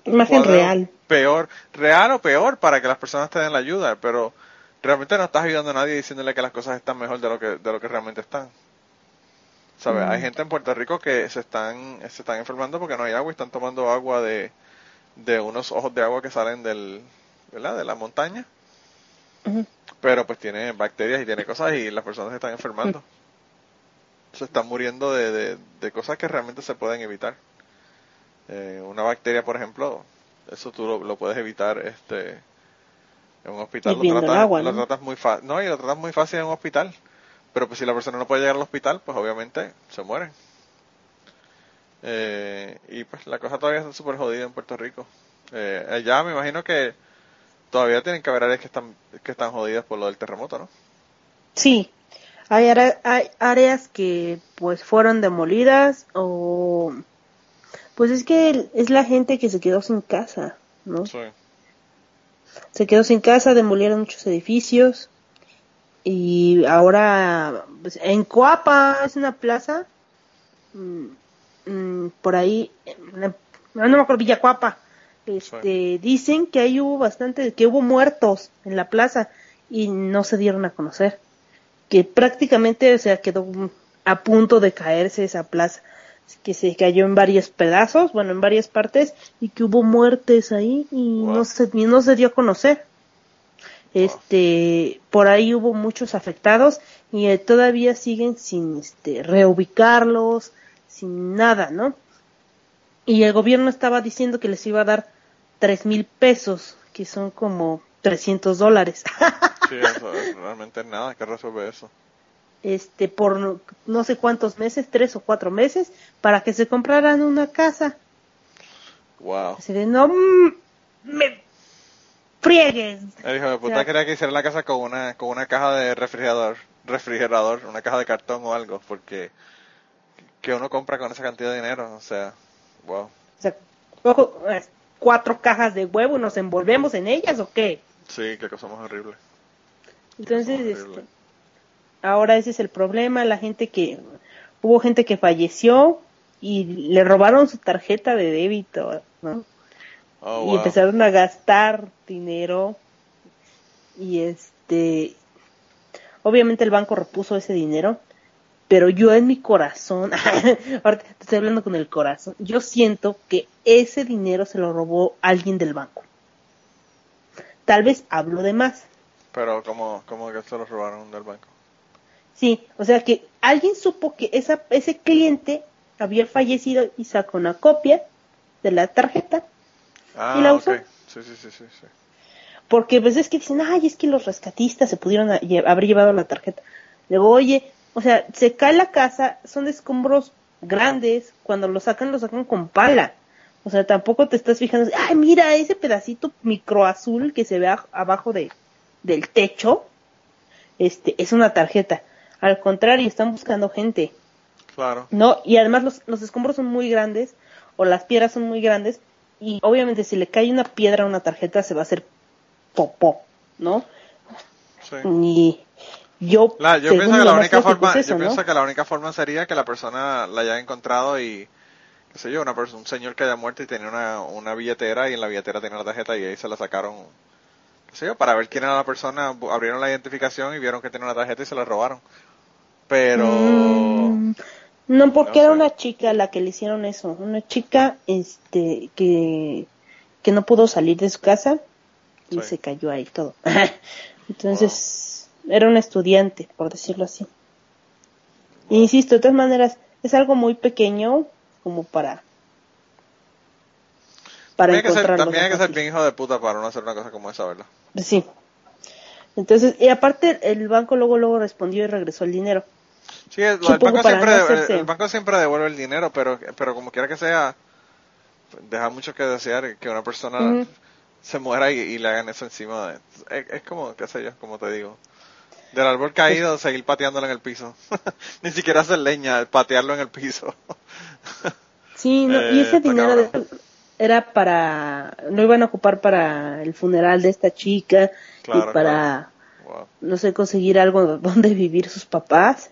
imagen real. Peor, real o peor para que las personas te den la ayuda, pero realmente no estás ayudando a nadie diciéndole que las cosas están mejor de lo que, de lo que realmente están. ¿Sabes? Hay mm. gente en Puerto Rico que se están, se están enfermando porque no hay agua y están tomando agua de, de unos ojos de agua que salen del, ¿verdad? de la montaña. Pero pues tiene bacterias y tiene cosas y las personas se están enfermando. Se están muriendo de, de, cosas que realmente se pueden evitar. Eh, una bacteria, por ejemplo, eso tú lo, puedes evitar este En un hospital lo tratas, lo tratas muy fácil. No, y lo tratas muy fácil en un hospital. Pero pues si la persona no puede llegar al hospital, pues obviamente se mueren. Eh, y pues la cosa todavía está súper jodida en Puerto Rico. Eh, allá me imagino que todavía tienen que haber áreas que están, que están jodidas por lo del terremoto, ¿no? Sí, hay, hay áreas que pues fueron demolidas o pues es que es la gente que se quedó sin casa, ¿no? Sí. Se quedó sin casa, demolieron muchos edificios y ahora pues, en Coapa es una plaza mm, por ahí no, me acuerdo Villacuapa este dicen que ahí hubo bastante que hubo muertos en la plaza y no se dieron a conocer que prácticamente o sea quedó a punto de caerse esa plaza que se cayó en varios pedazos bueno en varias partes y que hubo muertes ahí y no se no se dio a conocer. Este, por ahí hubo muchos afectados y eh, todavía siguen sin este, reubicarlos, sin nada, ¿no? Y el gobierno estaba diciendo que les iba a dar tres mil pesos, que son como 300 dólares. sí, eso es realmente nada que resuelve eso. Este, por no, sé cuántos meses, tres o cuatro meses, para que se compraran una casa. Wow. Así de, no, mm, me, friegues. El hijo de puta quería que hiciera la casa con una, con una caja de refrigerador, refrigerador, una caja de cartón o algo, porque que uno compra con esa cantidad de dinero, o sea, wow. O sea, cuatro cajas de huevo y nos envolvemos en ellas o qué? Sí, qué cosa más horrible. Entonces, Este, ahora ese es el problema, la gente que, hubo gente que falleció y le robaron su tarjeta de débito, ¿no? Oh, y empezaron a gastar dinero y este obviamente el banco repuso ese dinero pero yo en mi corazón ahorita te estoy hablando con el corazón yo siento que ese dinero se lo robó alguien del banco. Tal vez hablo de más. Pero cómo cómo que se lo robaron del banco sí o sea que alguien supo que esa ese cliente había fallecido y sacó una copia de la tarjeta Ah, y la usó. Sí, sí, sí, sí, Porque pues es que dicen, ay, es que los rescatistas se pudieron haber llevado la tarjeta. Luego, oye, o sea, se cae la casa, son escombros grandes, cuando lo sacan, lo sacan con pala. O sea, tampoco te estás fijando, ay, mira ese pedacito micro azul que se ve abajo de, del techo, este, es una tarjeta. Al contrario, están buscando gente. Claro. No, y además los, los escombros son muy grandes, o las piedras son muy grandes, y obviamente si le cae una piedra a una tarjeta se va a hacer popó, ¿no? Sí. Y yo, yo pienso que la única forma, yo pienso que la única forma sería que la persona la haya encontrado y qué sé yo, una persona, un señor que haya muerto y tenía una, una billetera y en la billetera tenía la tarjeta y ahí se la sacaron, qué sé yo, para ver quién era la persona, abrieron la identificación y vieron que tenía una tarjeta y se la robaron. Pero mm, no, porque era una chica la que le hicieron eso, una chica este que, que no pudo salir de su casa y se cayó ahí todo. Entonces, era un estudiante, por decirlo así. Insisto, de todas maneras, es algo muy pequeño como para para también hay que ser, también hay que ser bien hijo de puta para no hacer una cosa como esa, ¿verdad? Sí. Entonces, y aparte el banco luego luego respondió y regresó el dinero. Sí, el, banco siempre, el, banco siempre devuelve el dinero, pero, pero como quiera que sea, deja mucho que desear que una persona se muera y, le hagan eso encima. De, es, como, qué sé yo, como te digo. Del árbol caído, seguir pateándolo en el piso. Ni siquiera hacer leña, patearlo en el piso. sí, y eh, ese dinero era para, no iban a ocupar para el funeral de esta chica y para, no sé, conseguir algo donde vivir sus papás.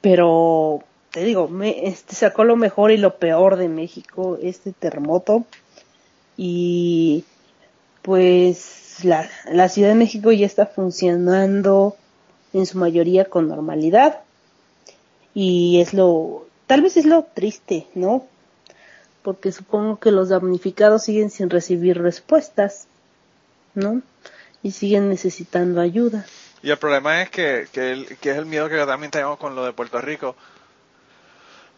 Pero te digo, me, este, sacó lo mejor y lo peor de México este terremoto. Y pues la, la Ciudad de México ya está funcionando en su mayoría con normalidad y es lo tal vez es lo triste, ¿no? Porque supongo que los damnificados siguen sin recibir respuestas, ¿no? Y siguen necesitando ayuda. Y el problema es que, que, que es el miedo que también tenemos con lo de Puerto Rico.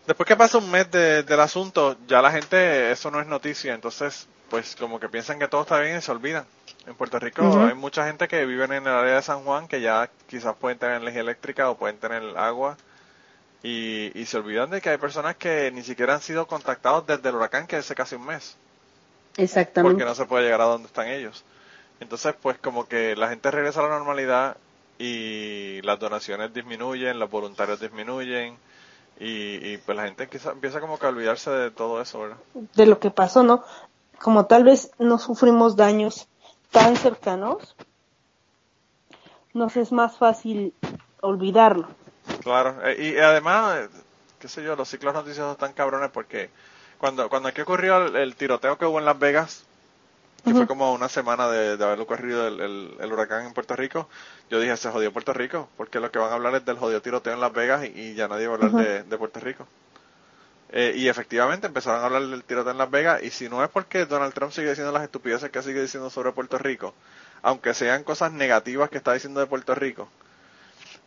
Después que pasa un mes del asunto, ya la gente, eso no es noticia, entonces, pues como que piensan que todo está bien y se olvidan. En Puerto Rico hay mucha gente que vive en el área de San Juan que ya quizás pueden tener energía eléctrica o pueden tener agua y, y se olvidan de que hay personas que ni siquiera han sido contactados desde el huracán que hace casi un mes. Exactamente. Porque no se puede llegar a donde están ellos. Entonces, pues como que la gente regresa a la normalidad y las donaciones disminuyen, los voluntarios disminuyen y, y pues la gente empieza, empieza como que a olvidarse de todo eso, ¿verdad? De lo que pasó, ¿no? Como tal vez no sufrimos daños tan cercanos, nos es más fácil olvidarlo. Claro, eh, y además, eh, qué sé yo, los ciclos noticiosos están cabrones porque cuando, cuando aquí ocurrió el, tiroteo que hubo en Las Vegas, que fue como una semana de, de haber ocurrido el, huracán en Puerto Rico, yo dije, se jodió Puerto Rico, porque lo que van a hablar es del jodido tiroteo en Las Vegas y, ya nadie va a hablar de, Puerto Rico. Eh, y efectivamente empezaron a hablar del tiroteo en Las Vegas, y si no es porque Donald Trump sigue diciendo las estupideces que sigue diciendo sobre Puerto Rico, aunque sean cosas negativas que está diciendo de Puerto Rico,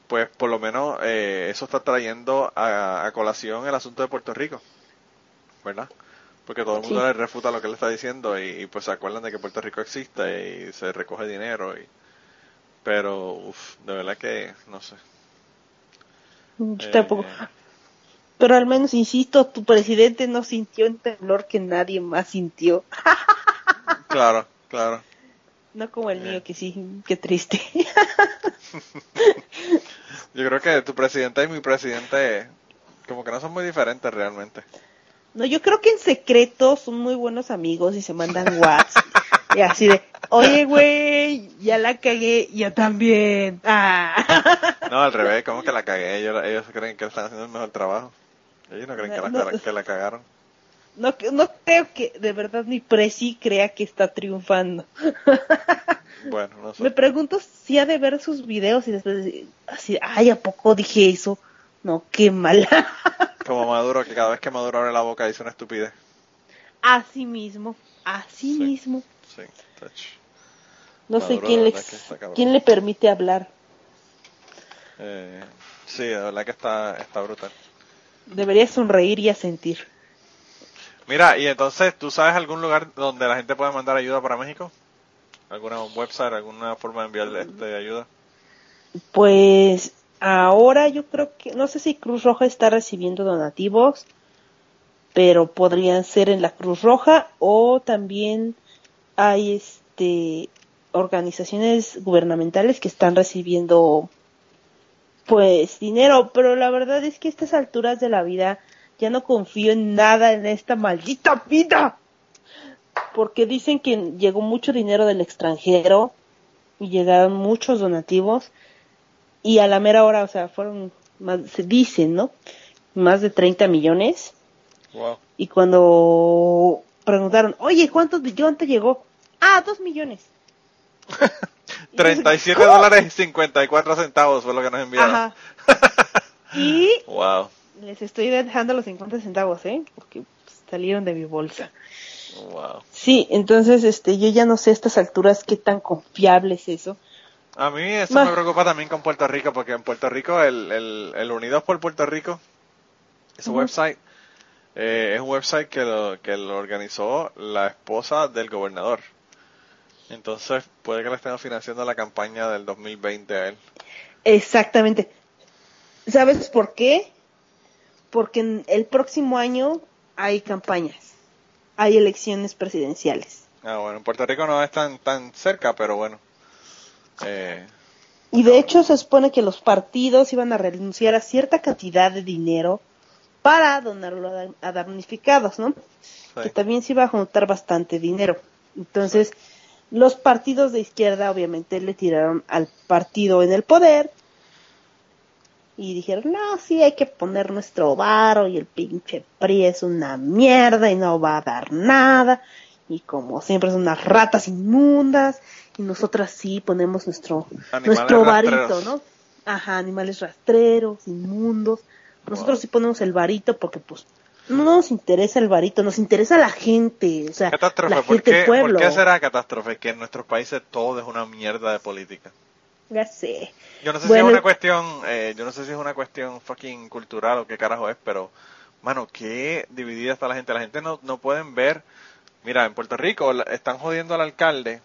pues por lo menos eh, eso está trayendo a, colación el asunto de Puerto Rico. ¿verdad? Porque todo el mundo le refuta lo que él está diciendo y, pues se acuerdan de que Puerto Rico existe y se recoge dinero. y Pero, uff, de verdad que no sé. Eh, pero al menos, insisto, tu presidente no sintió el temblor que nadie más sintió. claro, claro. No como el mío, eh. que sí, qué triste. Yo creo que tu presidente y mi presidente como que no son muy diferentes realmente. No, yo creo que en secreto son muy buenos amigos y se mandan WhatsApp. y así de, oye, güey, ya la cagué, yo también. Ah. No, al revés, ¿cómo que la cagué? Ellos, creen que están haciendo el mejor trabajo. Ellos no creen que, la, que la cagaron. No, no creo que de verdad ni Presi crea que está triunfando. Bueno, no sé. Me pregunto si ha de ver sus videos y después decir, así, ay, ¿a poco dije eso? No, qué mala. Como Maduro, que cada vez que Maduro abre la boca dice una estupidez. Así mismo, así mismo. Sí, No sé quién le, quién le permite hablar. Eh, sí, la verdad que está, está brutal. Debería sonreír y asentir. Mira, y entonces, ¿tú sabes algún lugar donde la gente puede mandar ayuda para México? ¿Alguna website, alguna forma de enviarle este, ayuda? Pues ahora yo creo que, no sé si Cruz Roja está recibiendo donativos, pero podrían ser en la Cruz Roja o también hay este organizaciones gubernamentales que están recibiendo pues dinero, pero la verdad es que a estas alturas de la vida ya no confío en nada en esta maldita vida. Porque dicen que llegó mucho dinero del extranjero y llegaron muchos donativos y a la mera hora, o sea, fueron más, se dicen, ¿no? Más de 30 millones. Wow. Y cuando preguntaron, oye, ¿cuánto, cuánto llegó? Ah, dos millones. 37 dólares y 54 centavos fue lo que nos enviaron. Ajá. y wow. les estoy dejando los 50 centavos, ¿eh? Porque salieron de mi bolsa. Wow. Sí, entonces este yo ya no sé a estas alturas qué tan confiable es eso. A mí eso me preocupa también con Puerto Rico, porque en Puerto Rico, el, el, Unidos por Puerto Rico, ese website, eh, es un website que lo, que lo organizó la esposa del gobernador. Entonces, puede que le estén financiando la campaña del 2020 a él. Exactamente. ¿Sabes por qué? Porque en el próximo año hay campañas, hay elecciones presidenciales. Ah, bueno, en Puerto Rico no es tan, tan cerca, pero bueno. Eh, y de hecho se supone que los partidos iban a renunciar a cierta cantidad de dinero para donarlo a, damnificados, ¿no? Que también se iba a juntar bastante dinero. Entonces, los partidos de izquierda obviamente le tiraron al partido en el poder y dijeron, no, sí, hay que poner nuestro varo y el pinche PRI es una mierda y no va a dar nada y como siempre son unas ratas inmundas y nosotras sí ponemos nuestro nuestro varito, ¿no? Ajá, animales rastreros, inmundos. Nosotros sí ponemos el varito porque pues no nos interesa el varito, nos interesa la gente, o sea, catástrofe, la ¿por qué, pueblo. ¿Por qué será catástrofe que en nuestros países todo es una mierda de política? Ya sé. Yo no sé si es una cuestión, eh, yo no sé si es una cuestión fucking cultural o qué carajo es, pero, mano, qué dividida está la gente. La gente no, no pueden ver, mira, en Puerto Rico están jodiendo al alcalde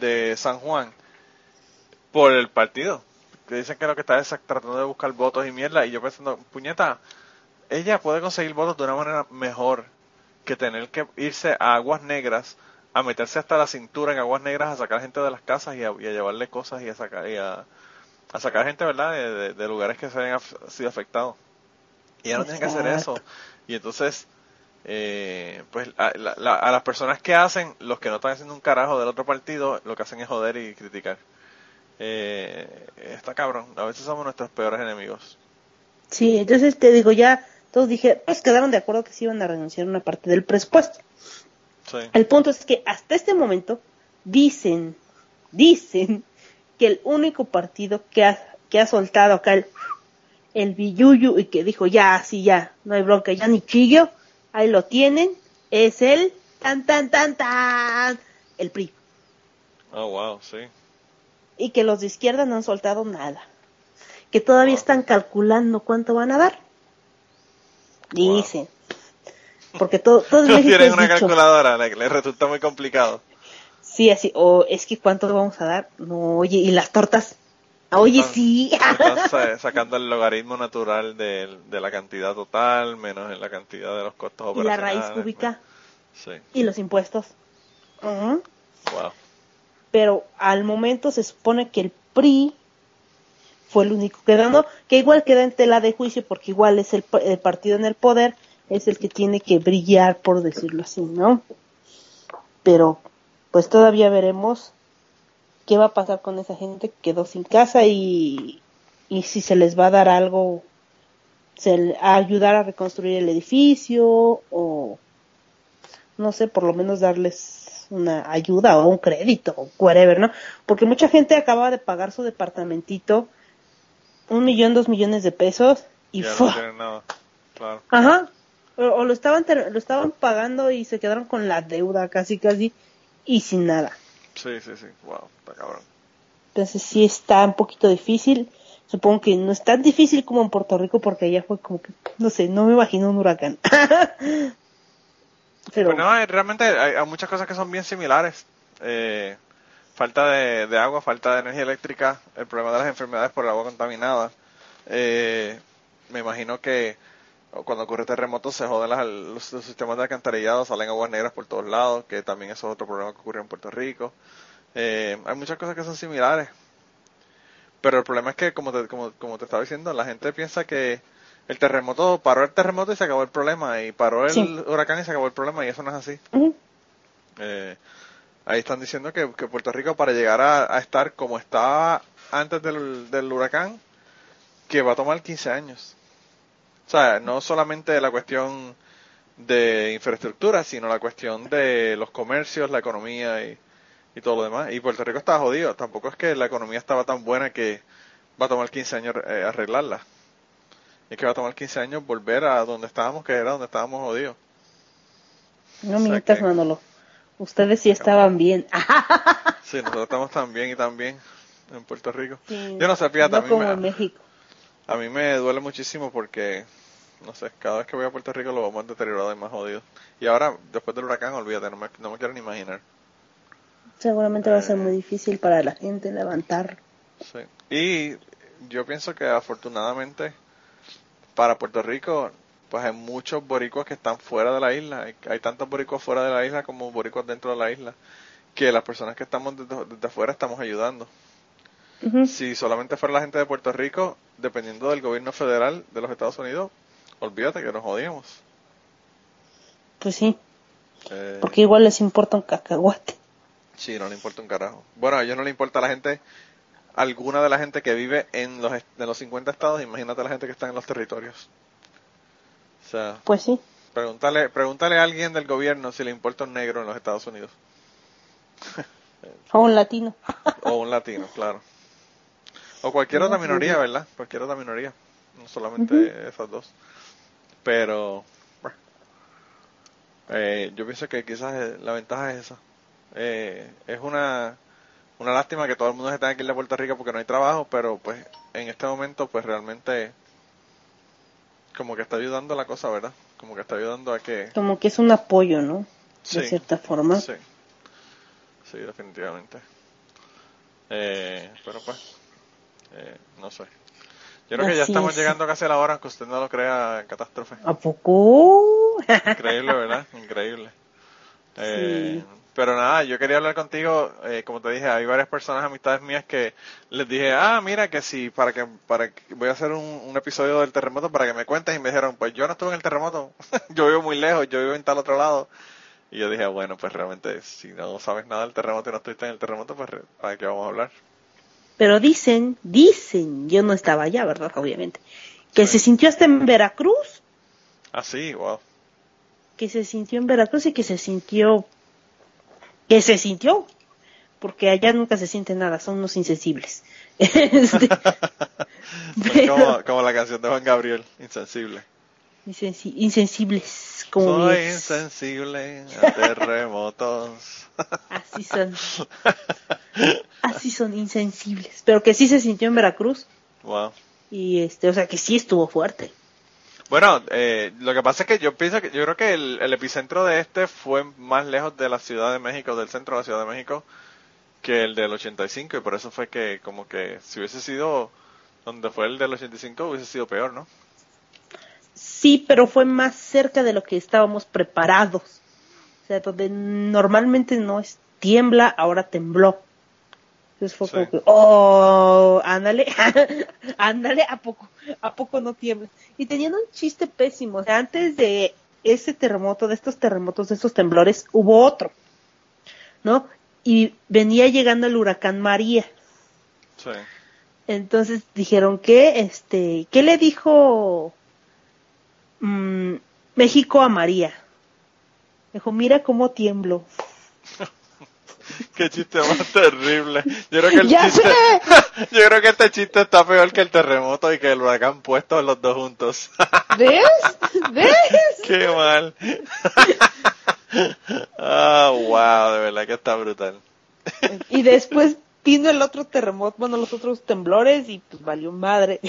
de San Juan por el partido. Que dicen que lo que está es tratando de buscar votos y mierda. Y yo pensando, puñeta, ella puede conseguir votos de una manera mejor que tener que irse a aguas negras, a meterse hasta la cintura en aguas negras, a sacar gente de las casas y a, llevarle cosas y a sacar, a, sacar gente, ¿verdad?, de, lugares que se hayan sido afectados. Y ella no tiene que hacer eso. Y entonces, eh, pues a, las personas que hacen, los que no están haciendo un carajo del otro partido, lo que hacen es joder y criticar. Eh, está cabrón, a veces somos nuestros peores enemigos. Sí, entonces te digo, ya todos dije, pues quedaron de acuerdo que se iban a renunciar a una parte del presupuesto. El punto es que hasta este momento dicen, dicen que el único partido que ha, que ha soltado acá el, el billuyu y que dijo ya, así ya, no hay bronca, ya ni chillo, ahí lo tienen, es el tan tan tan tan el PRI. Oh, wow, sí. Y que los de izquierda no han soltado nada. Que todavía están calculando cuánto van a dar. Dicen. Porque todo, todo no tienen una calculadora, le, resulta muy complicado. Sí, así, o es que cuánto vamos a dar. No, oye, ¿y las tortas? Oye, sí. Sacando el logaritmo natural de, la cantidad total menos en la cantidad de los costos operacionales. Y la raíz cúbica. Sí. Y los impuestos. Wow. Pero al momento se supone que el PRI fue el único quedando, que igual queda en tela de juicio porque igual es el, partido en el poder, es el que tiene que brillar, por decirlo así, ¿no? Pero pues todavía veremos qué va a pasar con esa gente que quedó sin casa y, y si se les va a dar algo, se, a ayudar a reconstruir el edificio o no sé, por lo menos darles una ayuda o un crédito o whatever, ¿no? Porque mucha gente acaba de pagar su departamentito un millón, dos millones de pesos y fue. Ajá. O, lo estaban lo estaban pagando y se quedaron con la deuda casi casi y sin nada. Sí, sí, sí. Wow, está cabrón. Entonces sí está un poquito difícil. Supongo que no es tan difícil como en Puerto Rico porque allá fue como que, no sé, no me imagino un huracán. Pero pues no, realmente hay, hay, muchas cosas que son bien similares. Eh, falta de, agua, falta de energía eléctrica, el problema de las enfermedades por el agua contaminada. Eh, me imagino que cuando ocurre terremoto se joden los, sistemas de alcantarillado, salen aguas negras por todos lados, que también eso es otro problema que ocurre en Puerto Rico. Eh, hay muchas cosas que son similares. Pero el problema es que, como te, como, como te estaba diciendo, la gente piensa que el terremoto, paró el terremoto y se acabó el problema, y paró el huracán y se acabó el problema, y eso no es así. eh, ahí están diciendo que, Puerto Rico para llegar a, estar como estaba antes del, huracán, que va a tomar 15 años. O sea, no solamente la cuestión de infraestructura, sino la cuestión de los comercios, la economía y, todo lo demás. Y Puerto Rico está jodido. Tampoco es que la economía estaba tan buena que va a tomar 15 años eh, arreglarla. Es que va a tomar 15 años volver a donde estábamos, que era donde estábamos jodidos. No mientas, Manolo. Ustedes sí estaban bien. sí, nosotros estamos tan bien y tan bien en Puerto Rico. Yo no sé, fíjate, a, mí me, México. a mí me duele muchísimo porque, no sé, cada vez que voy a Puerto Rico lo vamos deteriorado y más jodido. Y ahora, después del huracán, olvídate, no me, no me quiero ni imaginar. Seguramente va a ser muy eh. difícil para la gente levantar. Sí. Y yo pienso que afortunadamente para Puerto Rico pues hay muchos boricuas que están fuera de la isla. Hay, tantos boricuas fuera de la isla como boricuas dentro de la isla que las personas que estamos desde, afuera estamos ayudando. Si solamente fuera la gente de Puerto Rico, dependiendo del gobierno federal de los Estados Unidos, olvídate que nos jodíamos. Pues sí. Eh, Porque igual les importa un cacahuate. Sí, no le importa un carajo. Bueno, a ellos no le importa a la gente, alguna de la gente que vive en los, en los 50 estados, imagínate a la gente que está en los territorios pues sí. Pregúntale, pregúntale a alguien del gobierno si le importa un negro en los Estados Unidos. o un latino. o un latino, claro. O cualquier otra minoría, ¿verdad? Cualquier otra minoría. No solamente esas dos. Pero, eh, yo pienso que quizás eh, la ventaja es esa. Eh, es una, una lástima que todo el mundo se tenga que ir a Puerto Rico porque no hay trabajo, pero pues en este momento pues realmente como que está ayudando la cosa, ¿verdad? Como que está ayudando a que... Como que es un apoyo, ¿no? De cierta forma. Sí. Sí, definitivamente. Eh, pero pues, eh, no sé. Yo creo que ya estamos llegando casi a la hora, aunque usted no lo crea, catástrofe. ¿A poco? Increíble, ¿verdad? Increíble. Eh, pero nada, yo quería hablar contigo, eh, como te dije, hay varias personas, amistades mías que les dije, ah, mira que sí, para que, para que voy a hacer un, episodio del terremoto para que me cuentes y me dijeron, pues yo no estuve en el terremoto, yo vivo muy lejos, yo vivo en tal otro lado. Y yo dije, bueno, pues realmente si no sabes nada del terremoto y no estuviste en el terremoto, pues ¿para qué vamos a hablar? Pero dicen, dicen, yo no estaba allá, ¿verdad? Obviamente, que se sintió hasta en Veracruz. Ah, sí, wow. Que se sintió en Veracruz y que se sintió, que se sintió, porque allá nunca se siente nada, son unos insensibles. Este, como, la canción de Juan Gabriel, Insensible. insensibles, como Soy insensible a terremotos. Así son. Así son insensibles. Pero que sí se sintió en Veracruz. Wow. Y este, o sea, que sí estuvo fuerte. Bueno, eh, lo que pasa es que yo pienso que yo creo que el, epicentro de este fue más lejos de la Ciudad de México, del centro de la Ciudad de México, que el del 85 y por eso fue que como que si hubiese sido donde fue el del 85 hubiese sido peor, ¿no? Sí, pero fue más cerca de lo que estábamos preparados. O sea, donde normalmente no es tiembla, ahora tembló. Entonces fue como que, oh, ándale, ándale, ¿a poco, a poco no tiembla? Y tenían un chiste pésimo. antes de ese terremoto, de estos terremotos, de estos temblores, hubo otro, ¿no? Y venía llegando el huracán María. Sí. Entonces dijeron que, este, ¿qué le dijo mm, México a María? Dijo, mira cómo tiemblo. Qué chiste más terrible. Yo creo que el chiste, yo creo que este chiste está peor que el terremoto y que el huracán puesto los dos juntos. ¿Ves? ¿Ves? Qué mal. Ah, wow, de verdad que está brutal. Y después vino el otro terremoto, bueno, los otros temblores y pues valió madre.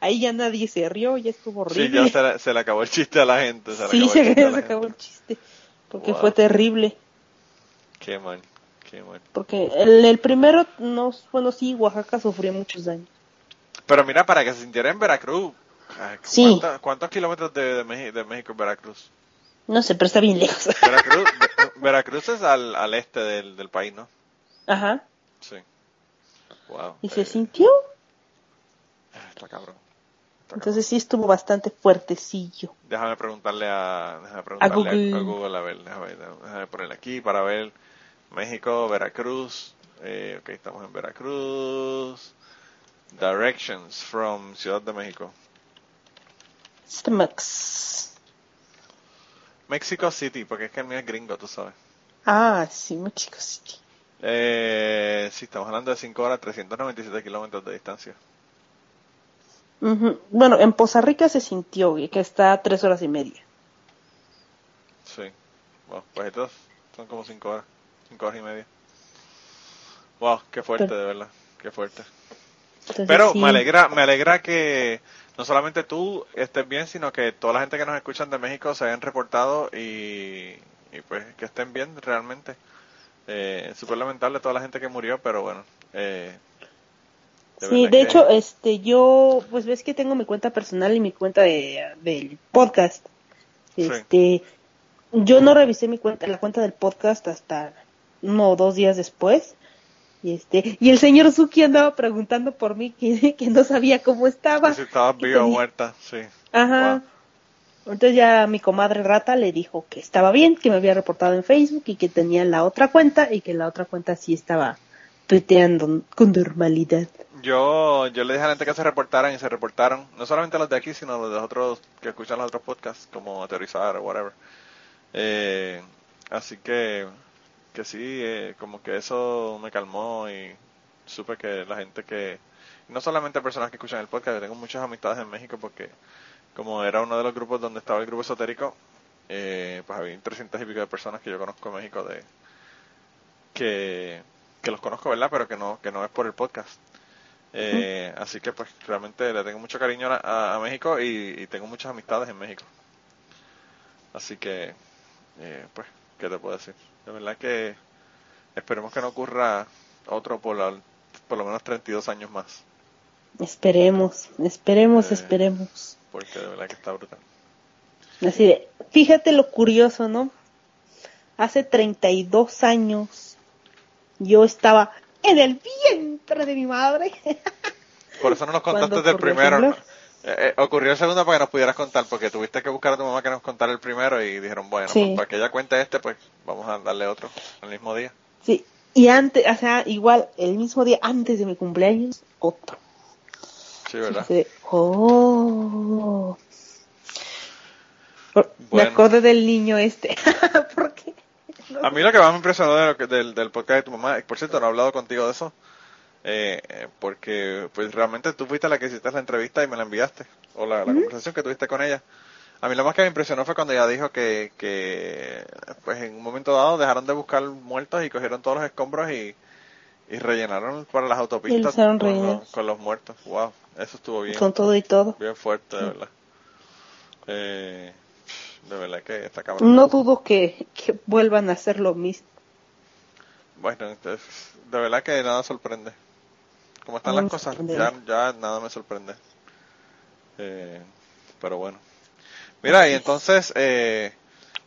Ahí ya nadie se rió, ya estuvo horrible. Sí, ya se le, acabó el chiste a la gente. Se sí, se, le acabó el chiste. Porque fue terrible. Qué mal, qué mal. Porque el, el primero, no, bueno, sí, Oaxaca sufrió muchos daños. Pero mira, para que se sintiera en Veracruz, sí. ¿cuántos, kilómetros de, de, México, Veracruz? No sé, pero está bien lejos. Veracruz, Veracruz es al, al este del, del país, ¿no? Ajá. Sí. Wow. ¿Y se eh, sintió? Está cabrón. Entonces sí estuvo bastante fuertecillo. Déjame preguntarle a, déjame preguntarle a Google. a, ver, déjame, déjame ponerle aquí para ver México, Veracruz. Eh, ok, estamos en Veracruz. Directions from Ciudad de México. Stomachs. Mexico City, porque es que el mío es gringo, tú sabes. Ah, sí, Mexico City. Eh, sí, estamos hablando de 5 horas, 397 kilómetros de distancia. Bueno, en Poza Rica se sintió que está a 3 horas y media. Sí. Bueno, pues estos son como 5 horas, 5 horas y media. Wow, qué fuerte, de verdad, qué fuerte. Pero me alegra, me alegra que no solamente tú estés bien, sino que toda la gente que nos escuchan de México se hayan reportado y, y pues que estén bien realmente. Eh, súper lamentable toda la gente que murió, pero bueno. Eh, sí, de hecho, este, yo, pues ves que tengo mi cuenta personal y mi cuenta de, del podcast. Este, yo no revisé mi cuenta, la cuenta del podcast hasta uno o dos días después. Y este, y el señor Suki andaba preguntando por mí que, que no sabía cómo estaba. si estaba viva o muerta, sí. Ajá. Entonces ya mi comadre rata le dijo que estaba bien, que me había reportado en Facebook y que tenía la otra cuenta y que la otra cuenta sí estaba tuiteando con normalidad. Yo, yo le dije a la gente que se reportaran y se reportaron, no solamente los de aquí, sino los de otros que escuchan los otros podcasts, como Aterrizar o whatever. Eh, así que, que sí, eh, como que eso me calmó y supe que la gente que, no solamente personas que escuchan el podcast, yo tengo muchas amistades en México porque como era uno de los grupos donde estaba el grupo esotérico, eh, pues había 300 y pico de personas que yo conozco en México de que, que los conozco, ¿verdad? Pero que no, que no es por el podcast. Eh, así que pues realmente le tengo mucho cariño a, México y, tengo muchas amistades en México. Así que, eh, pues, ¿qué te puedo decir? De verdad que esperemos que no ocurra otro por, por lo menos 32 años más. Esperemos, esperemos, eh, esperemos. Porque de verdad que está brutal. Así de, fíjate lo curioso, ¿no? Hace 32 años yo estaba en el vientre de mi madre. Por eso no nos contaste del primero. Eh, eh, ocurrió el segundo para que nos pudieras contar, porque tuviste que buscar a tu mamá que nos contara el primero y dijeron, bueno, pues, para que ella cuente este, pues vamos a darle otro el mismo día. Sí, y antes, o sea, igual, el mismo día antes de mi cumpleaños, otro. Sí, ¿verdad? oh. Me acordé del niño este. A mí lo que más me impresionó del, del podcast de tu mamá, por cierto, no he hablado contigo de eso, eh, eh, porque pues realmente tú fuiste la que hiciste la entrevista y me la enviaste, o la, conversación que tuviste con ella. A mí lo más que me impresionó fue cuando ella dijo que, que pues en un momento dado dejaron de buscar muertos y cogieron todos los escombros y, y rellenaron para las autopistas con los, muertos. Wow, eso estuvo bien. Con todo y todo. Bien fuerte, de verdad. Eh, de verdad que está cabrón. No dudo que, que vuelvan a hacer lo mismo. Bueno, entonces, de verdad que nada sorprende. Como están las cosas, ya, ya nada me sorprende. Eh, pero bueno. Mira, y entonces, eh,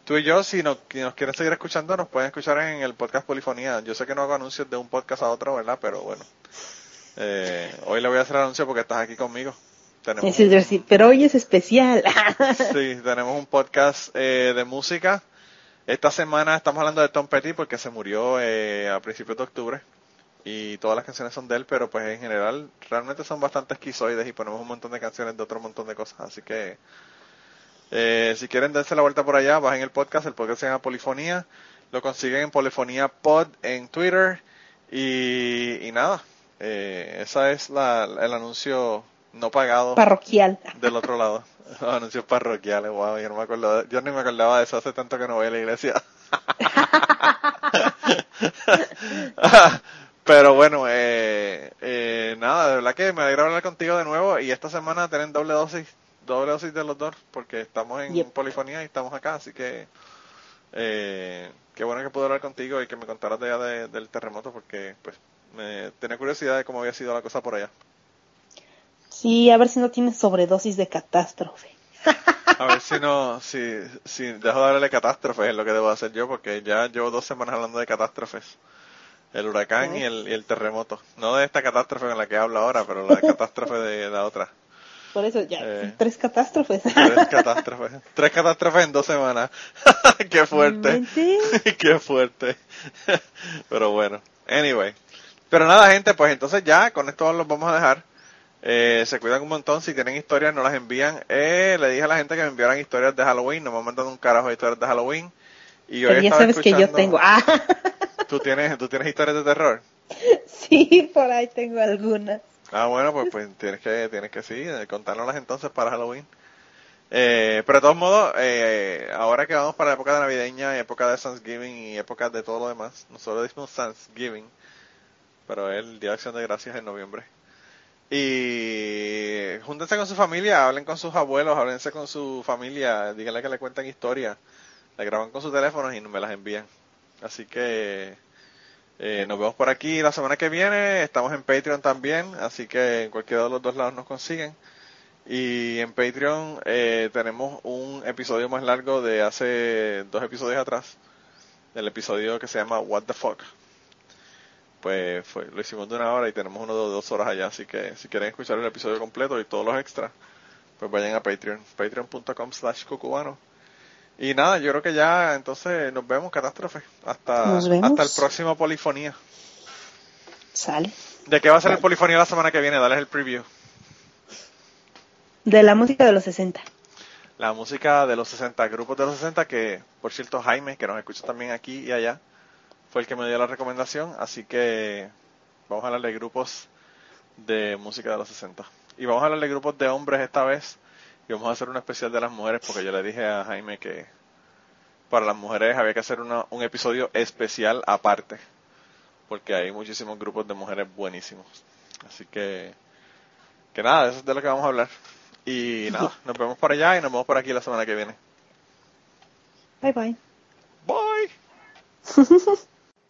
tú y yo, si, no, nos quieren seguir escuchando, nos pueden escuchar en el podcast Polifonía. Yo sé que no hago anuncios de un podcast a otro, ¿verdad? Pero bueno. Eh, hoy le voy a hacer anuncio porque estás aquí conmigo. Tenemos pero hoy es especial. sí, tenemos un podcast eh, de música. Esta semana estamos hablando de Tom Petty porque se murió eh, a principios de octubre y todas las canciones son de él, pero pues en general realmente son bastante esquizoides y ponemos un montón de canciones de otro montón de cosas. Así que eh, si quieren darse la vuelta por allá, bajen el podcast. El podcast se llama Polifonía. Lo consiguen en Polifonía Pod en Twitter. Y, nada, eh, esa es la, el anuncio no pagado. Parroquial. Del otro lado. Los anuncios parroquiales, wow, yo no me acuerdo, yo ni me acordaba de eso hace tanto que no voy a la iglesia. Pero bueno, eh, eh, nada, de verdad que me alegra hablar contigo de nuevo y esta semana tienen doble dosis, doble dosis de los dos porque estamos en polifonía y estamos acá, así que eh, qué bueno que pude hablar contigo y que me contaras de allá del terremoto porque pues me tenía curiosidad de cómo había sido la cosa por allá. Sí, a ver si no tienes sobredosis de catástrofe. A ver si no, si, si dejo de darle catástrofe es lo que debo hacer yo, porque ya llevo dos semanas hablando de catástrofes. El huracán y, el, y el terremoto. No de esta catástrofe en la que hablo ahora, pero la catástrofe de la otra. Por eso ya, eh, tres catástrofes. Tres catástrofes. tres catástrofes en dos semanas. Qué fuerte. Qué fuerte. pero bueno, anyway. Pero nada, gente, pues entonces ya con esto los vamos a dejar. Eh, se cuidan un montón. Si tienen historias, no las envían. Eh, le dije a la gente que me enviaran historias de Halloween. No me mandan un carajo de historias de Halloween. Y hoy ya sabes que yo tengo. Ah. ¿Tú tienes, ¿Tú tienes historias de terror? Sí, por ahí tengo algunas. Ah, bueno, pues, pues tienes que, tienes que sí, eh, contárnoslas entonces para Halloween. Eh, pero de todos modos, eh, ahora que vamos para la época de navideña, época de Thanksgiving y época de todo lo demás, nosotros decimos Thanksgiving, pero el Día de Acción de Gracias en noviembre. Y júntense con su familia, hablen con sus abuelos, háblense con su familia, díganle que le cuenten historias, le graban con sus teléfonos y me las envían. Así que eh, nos vemos por aquí la semana que viene. Estamos en Patreon también, así que en cualquiera de los dos lados nos consiguen. Y en Patreon eh, tenemos un episodio más largo de hace dos episodios atrás, el episodio que se llama What the Fuck pues fue, lo hicimos de una hora y tenemos uno de dos horas allá, así que si quieren escuchar el episodio completo y todos los extras, pues vayan a Patreon, patreon.com slash cucubano. Y nada, yo creo que ya entonces nos vemos, catástrofe. Hasta, hasta el próximo Polifonía. Sale. ¿De qué va a ser el Polifonía la semana que viene? Dale el preview. De la música de los 60. La música de los 60, grupos de los 60 que, por cierto, Jaime, que nos escucha también aquí y allá, fue el que me dio la recomendación, así que vamos a hablar de grupos de música de los 60. Y vamos a hablar de grupos de hombres esta vez, y vamos a hacer un especial de las mujeres, porque yo le dije a Jaime que para las mujeres había que hacer un episodio especial aparte, porque hay muchísimos grupos de mujeres buenísimos. Así que, que nada, eso es de lo que vamos a hablar. Y nada, nos vemos por allá y nos vemos por aquí la semana que viene. Bye bye. Bye.